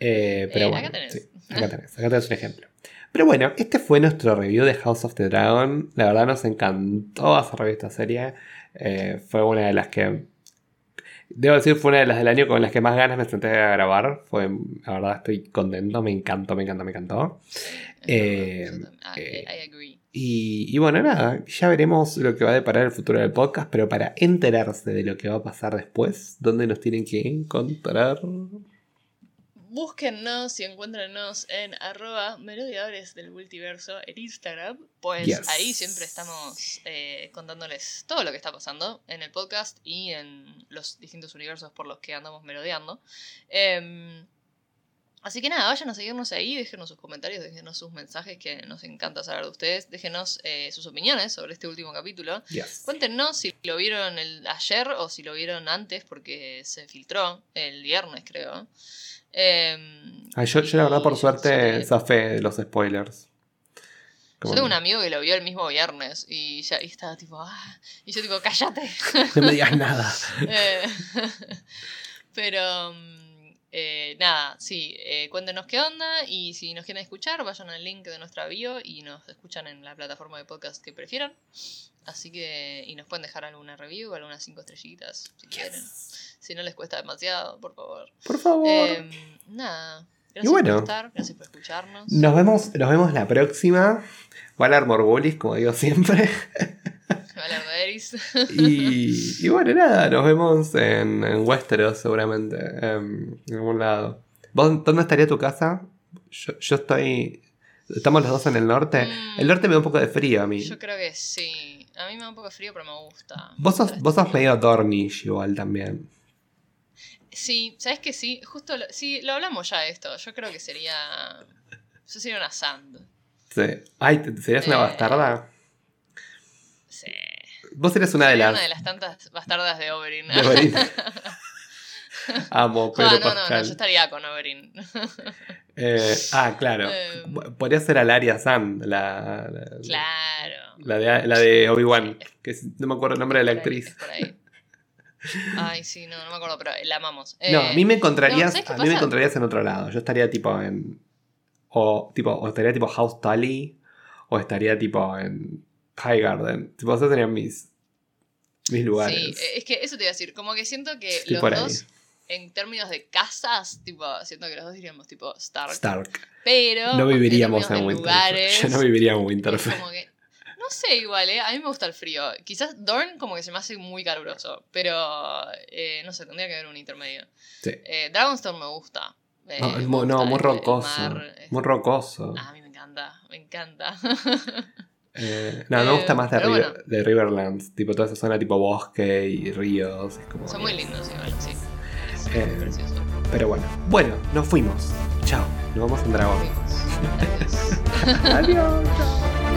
Eh, pero Eh, bueno, acá tenés. sí, acá tenés, acá tenés un ejemplo. Pero bueno, este fue nuestro review de House of the Dragon. La verdad nos encantó hacer review esta serie. Eh, fue una de las que. Debo decir, fue una de las del año con las que más ganas me senté a grabar. Fue, la verdad, estoy contento, me encantó, me encantó, me encantó. Eh, eh, agree. Y, y bueno, nada, ya veremos lo que va a deparar el futuro del podcast, pero para enterarse de lo que va a pasar después, ¿dónde nos tienen que encontrar? Búsquennos y encuéntrenos en arroba melodiadores del multiverso en Instagram. Pues Yes. ahí siempre estamos eh, contándoles todo lo que está pasando en el podcast y en los distintos universos por los que andamos merodeando. Em, así que nada, vayan a seguirnos ahí, déjenos sus comentarios, déjenos sus mensajes que nos encanta saber de ustedes, déjenos eh, sus opiniones sobre este último capítulo. Yes. Cuéntenos si lo vieron el, ayer o si lo vieron antes, porque se filtró el viernes, creo. Em, Ay, yo, yo la verdad, por suerte, zafé de los spoilers. Como- Yo tengo un amigo que lo vio el mismo viernes y ya y estaba tipo, ah, y yo tipo, cállate. No me digas nada. *laughs* Eh, *laughs* Pero mm, eh, nada, sí, eh, cuéntenos qué onda y si nos quieren escuchar, vayan al link de nuestra bio y nos escuchan en la plataforma de podcast que prefieran. Así que, y nos pueden dejar alguna review, algunas cinco estrellitas, si quieren. Si no les cuesta demasiado, por favor. Por favor. Eh, nada. Gracias bueno. por estar, gracias por escucharnos. Nos vemos, nos vemos la próxima. Valar Morgulis, como digo siempre. Y, *laughs* y bueno, nada, nos vemos en, en Westeros seguramente, em, en algún lado. ¿Vos, ¿Dónde estaría tu casa? Yo, yo estoy... Estamos los dos en el norte. Mm. El norte me da un poco de frío a mí. Yo creo que sí. A mí me da un poco de frío, pero me gusta. Vos sos, vos sos medio Dornish igual también. Sí, ¿sabes que sí? Justo lo, sí, lo hablamos ya de esto. Yo creo que sería. Yo sería una Sand. Sí. Ay, ¿te- ¿serías una Eh, bastarda? Vos eres una de las... una de las tantas bastardas de Oberyn. de Oberyn. *laughs* Amo, Pedro no, no, no, Pascal. yo estaría con Oberyn. Eh, ah, claro. Eh. Podría ser Alaria Sand, la, la, claro. la de, la de Obi-Wan. Que es- no me acuerdo el nombre de la ahí, actriz. es por ahí. Ay, sí, no, no me acuerdo, pero la amamos. No, Eh, a mí me no, encontrarías, ¿sabes qué a mí me encontrarías en otro lado. Yo estaría tipo en o tipo o estaría tipo House Tully o estaría tipo en High Garden. Tipo, esos serían mis mis lugares. Sí, eh, es que eso te iba a decir. Como que siento que Estoy los ahí. dos, en términos de casas, tipo, siento que los dos diríamos tipo Stark. Stark. Pero. No viviríamos en Winterfell. lugares, Yo no viviría en Winterfell. como que. No sé, igual, ¿eh? A mí me gusta el frío. Quizás Dorn como que se me hace muy caluroso. Pero. eh, no sé, tendría que haber un intermedio. Sí. Eh, Dragonstone me gusta. Eh, No, me no, muy el rocoso. mar. Muy rocoso. Ah, a mí me encanta, me encanta. *laughs* Eh, no, me Eh, gusta más de, pero River- bueno. de Riverlands. Tipo toda esa zona tipo bosque y ríos. Es como Son muy lindos igual, sí. Es Eh, precioso. Pero bueno. Bueno, nos fuimos. Chao. Nos vamos en dragón. *laughs* Adiós. chao.